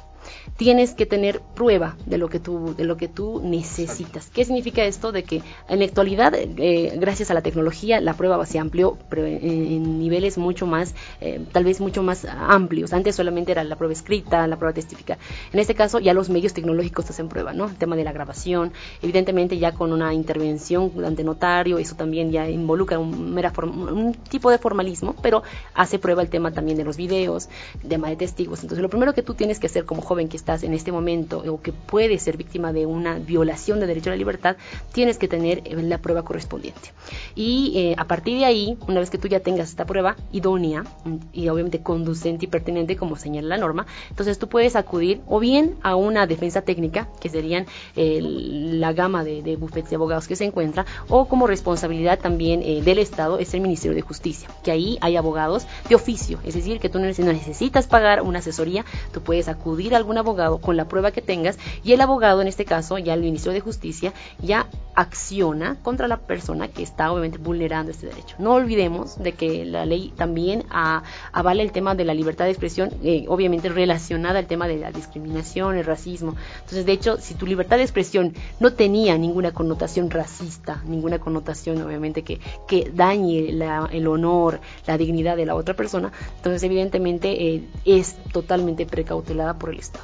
Tienes que tener prueba de lo que tú, de lo que tú necesitas. ¿Qué significa esto? De que en la actualidad, eh, gracias a la tecnología, la prueba se amplió pero en, niveles mucho más, eh, tal vez mucho más amplios. Antes solamente era la prueba escrita, la prueba testífica. En este caso, ya los medios tecnológicos hacen prueba, ¿no? El tema de la grabación, evidentemente ya con una intervención ante notario, eso también ya involucra un, mera un tipo de formalismo, pero hace prueba el tema también de los videos, tema de testigos. Entonces, lo primero que tú tienes que hacer como joven que estás en este momento o que puede ser víctima de una violación de derecho a la libertad, tienes que tener eh, la prueba correspondiente. Y eh, a partir de ahí, una vez que tú ya tengas esta prueba idónea y obviamente conducente y pertinente como señala la norma, entonces tú puedes acudir o bien a una defensa técnica, que serían la gama de, de bufetes de abogados que se encuentra, o como responsabilidad también eh, del Estado es el Ministerio de Justicia, que ahí hay abogados de oficio, es decir, que tú no necesitas pagar una asesoría, tú puedes acudir a algún abogado con la prueba que tengas y el abogado, en este caso, ya el Ministerio de Justicia, ya acciona contra la persona que está obviamente vulnerando este derecho. No olvidemos de que la ley también avala el tema de la libertad de expresión, eh, obviamente relacionada al tema de la discriminación, el racismo. Entonces, de hecho, si tu libertad de expresión no tenía ninguna connotación racista, ninguna connotación obviamente que, que dañe el honor, la dignidad de la otra persona, entonces evidentemente eh, es totalmente precautelada por el Estado.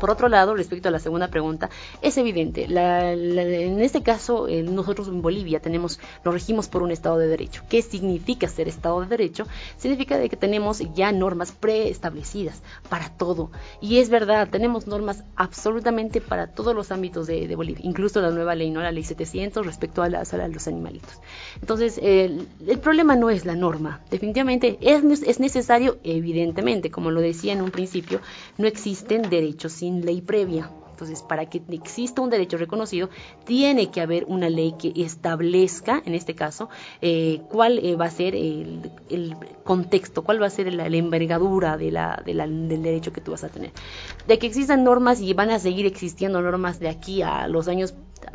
Por otro lado, respecto a la segunda pregunta, es evidente, en este caso eh, nosotros en Bolivia tenemos, nos regimos por un Estado de Derecho. ¿Qué significa ser Estado de Derecho? Significa de que tenemos ya normas preestablecidas para todo. Y es verdad, tenemos normas absolutamente para todos los ámbitos de, Bolivia, incluso la nueva ley, ¿no? la ley 700 respecto a, la, los animalitos. Entonces, el, problema no es la norma, definitivamente es necesario, evidentemente, como lo decía en un principio, no existen derechos sin ley previa. Entonces, para que exista un derecho reconocido, tiene que haber una ley que establezca, en este caso, eh, cuál eh, va a ser el, contexto, cuál va a ser la, envergadura de la, del derecho que tú vas a tener. De que existan normas y van a seguir existiendo normas de aquí a los años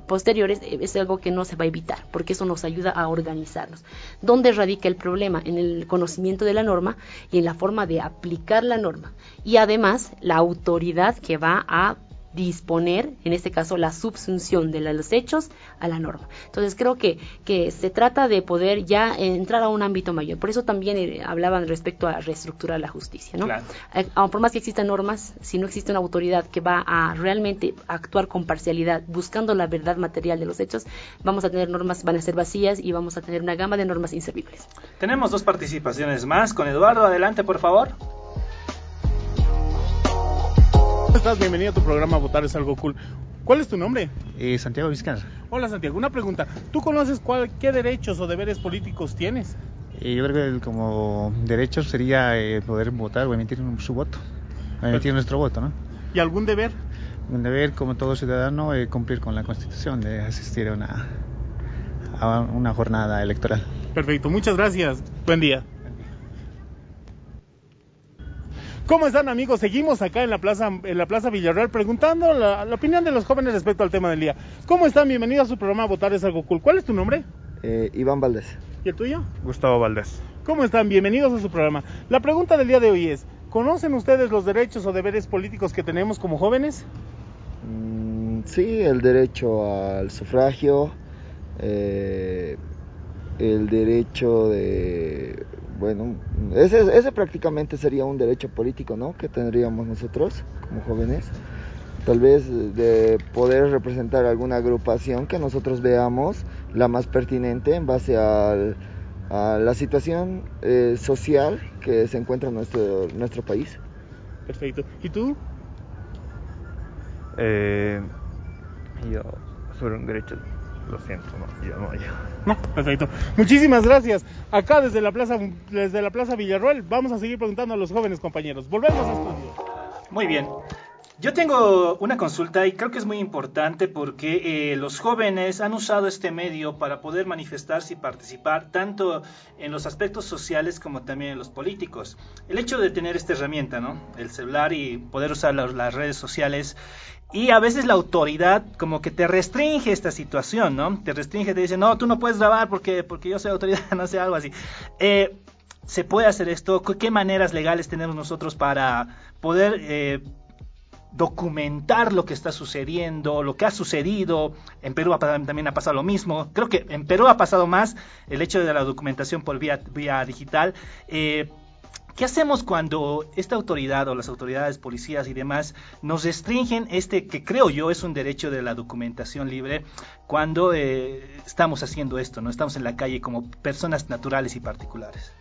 posteriores eh, es algo que no se va a evitar, porque eso nos ayuda a organizarnos. ¿Dónde radica el problema? En el conocimiento de la norma y en la forma de aplicar la norma. Y además, la autoridad que va a disponer, en este caso, la subsunción de los hechos a la norma. Entonces creo que, que se trata de poder ya entrar a un ámbito mayor. Por eso también eh, hablaban respecto a reestructurar la justicia. ¿no? Eh, por más que existan normas, si no existe una autoridad que va a realmente actuar con parcialidad, buscando la verdad material de los hechos, vamos a tener normas, van a ser vacías y vamos a tener una gama de normas inservibles. Tenemos dos participaciones más. Con Eduardo, adelante, por favor. ¿Cómo estás? Bienvenido a tu programa Votar es algo cool. ¿Cuál es tu nombre? Eh, Santiago Vizcarra. Hola Santiago, una pregunta. ¿Tú conoces cuál, qué derechos o deberes políticos tienes? Eh, yo creo que como derechos sería eh, poder votar o emitir su voto, emitir nuestro voto, ¿no? ¿Y algún deber? Un deber, como todo ciudadano, es cumplir con la Constitución, de asistir a una, a una jornada electoral. Perfecto, muchas gracias. Buen día. ¿Cómo están amigos? Seguimos acá en la Plaza, en la plaza Villarreal preguntando la, opinión de los jóvenes respecto al tema del día. ¿Cómo están? Bienvenidos a su programa Votar es algo cool. ¿Cuál es tu nombre? Eh, Iván Valdés. ¿Y el tuyo? Gustavo Valdés. ¿Cómo están? Bienvenidos a su programa. La pregunta del día de hoy es, ¿conocen ustedes los derechos o deberes políticos que tenemos como jóvenes? Mm, sí, el derecho al sufragio, eh, el derecho de bueno, ese, ese prácticamente sería un derecho político, ¿no? Que tendríamos nosotros como jóvenes. Tal vez de poder representar alguna agrupación que nosotros veamos la más pertinente en base a la situación eh, social que se encuentra en nuestro, nuestro país. Perfecto. ¿Y tú? Eh, yo sobre un derecho lo siento, no, yo no, yo. No, perfecto. Muchísimas gracias. Acá desde la Plaza, desde la plaza Villarroel vamos a seguir preguntando a los jóvenes compañeros. Volvemos a estudio. Muy bien. Yo tengo una consulta y creo que es muy importante porque eh, los jóvenes han usado este medio para poder manifestarse y participar tanto en los aspectos sociales como también en los políticos. El hecho de tener esta herramienta, ¿no? El celular y poder usar las redes sociales y a veces la autoridad como que te restringe esta situación, ¿no? Te restringe, te dice, no, tú no puedes grabar porque, porque yo soy autoridad, no sé, algo así. Eh, ¿Se puede hacer esto? ¿Qué maneras legales tenemos nosotros para poder eh, documentar lo que está sucediendo, lo que ha sucedido. En Perú también ha pasado lo mismo. Creo que en Perú ha pasado más el hecho de la documentación por vía, vía digital. Eh, ¿Qué hacemos cuando esta autoridad o las autoridades, policías y demás nos restringen este que creo yo es un derecho de la documentación libre cuando eh, estamos haciendo esto, no estamos en la calle como personas naturales y particulares?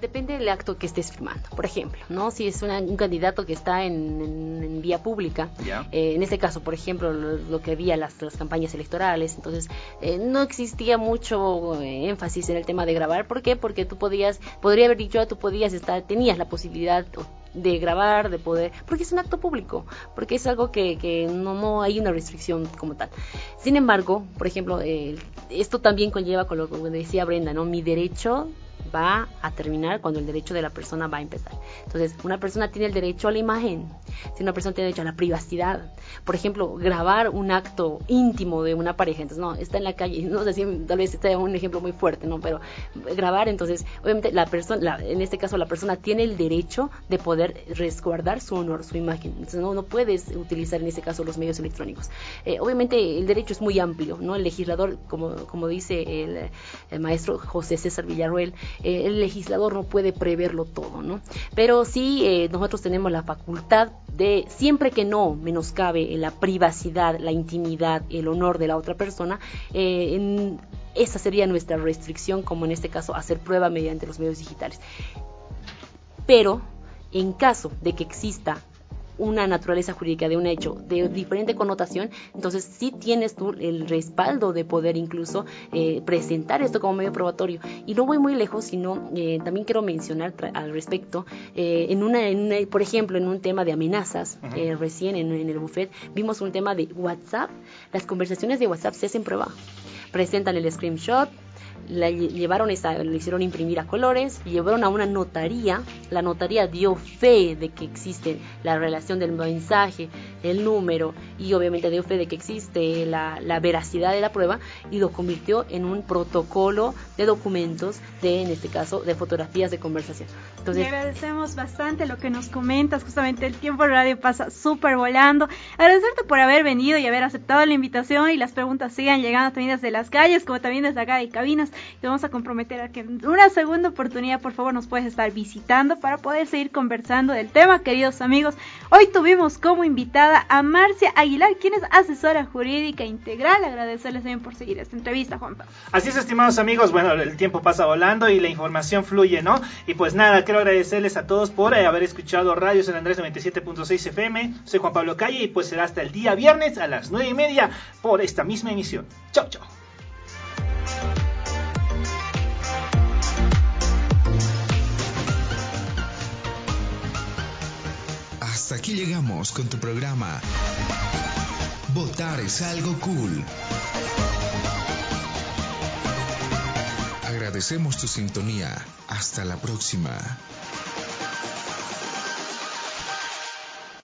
Depende del acto que estés firmando. Por ejemplo, ¿no? Si es un candidato que está en, vía pública, eh, en este caso, por ejemplo, lo, que había las, las campañas electorales, entonces eh, no existía mucho eh, énfasis en el tema de grabar. ¿Por qué? Porque tú podías, podría haber dicho, tú podías estar, tenías la posibilidad de grabar, de poder, porque es un acto público, porque es algo que, que no, no hay una restricción como tal. Sin embargo, por ejemplo, esto también conlleva con lo que decía Brenda, ¿no? Mi derecho va a terminar cuando el derecho de la persona va a empezar. Entonces, una persona tiene el derecho a la imagen, si una persona tiene derecho a la privacidad. Por ejemplo, grabar un acto íntimo de una pareja, entonces no, está en la calle, no sé si tal vez este es un ejemplo muy fuerte, ¿no? Pero grabar, entonces, obviamente la persona, en este caso la persona tiene el derecho de poder resguardar su honor, su imagen. Entonces, no, no puedes utilizar en este caso los medios electrónicos. Eh, obviamente el derecho es muy amplio, ¿no? El legislador, como, como dice el, maestro José César Villarruel, eh, el legislador no puede preverlo todo, ¿no? Pero sí eh, nosotros tenemos la facultad de, siempre que no menoscabe la privacidad, la intimidad, el honor de la otra persona, eh, esa sería nuestra restricción, como en este caso hacer prueba mediante los medios digitales. Pero en caso de que exista una naturaleza jurídica de un hecho de diferente connotación, entonces sí tienes tú el respaldo de poder incluso eh, presentar esto como medio probatorio. Y no voy muy lejos, sino eh, también quiero mencionar al respecto, eh, en, una, por ejemplo, en un tema de amenazas, recién en, en el buffet vimos un tema de WhatsApp, las conversaciones de WhatsApp se hacen prueba. Presentan el screenshot, la llevaron esa, le hicieron imprimir a colores, llevaron a una notaría, la notaría dio fe de que existe la relación del mensaje, el número y obviamente dio fe de que existe la, veracidad de la prueba y lo convirtió en un protocolo de documentos de, en este caso, de fotografías de conversación. Entonces, agradecemos bastante lo que nos comentas, justamente el tiempo de radio pasa súper volando. Agradecerte por haber venido y haber aceptado la invitación y las preguntas sigan llegando también desde las calles como también desde acá de cabinas. Te vamos a comprometer a que en una segunda oportunidad, por favor, nos puedes estar visitando para poder seguir conversando del tema, queridos amigos. Hoy tuvimos como invitada a Marcia Aguilar, quien es asesora jurídica integral. Agradecerles también por seguir esta entrevista, Juanpa. Así es, estimados amigos. Bueno, el tiempo pasa volando y la información fluye, ¿no? Y pues nada, quiero agradecerles a todos por eh, haber escuchado Radio San Andrés 97.6 FM. Soy Juan Pablo Calle y pues será hasta el día viernes a las 9 y media por esta misma emisión. Chau, chau. Hasta aquí llegamos con tu programa. Votar es algo cool. Agradecemos tu sintonía. Hasta la próxima.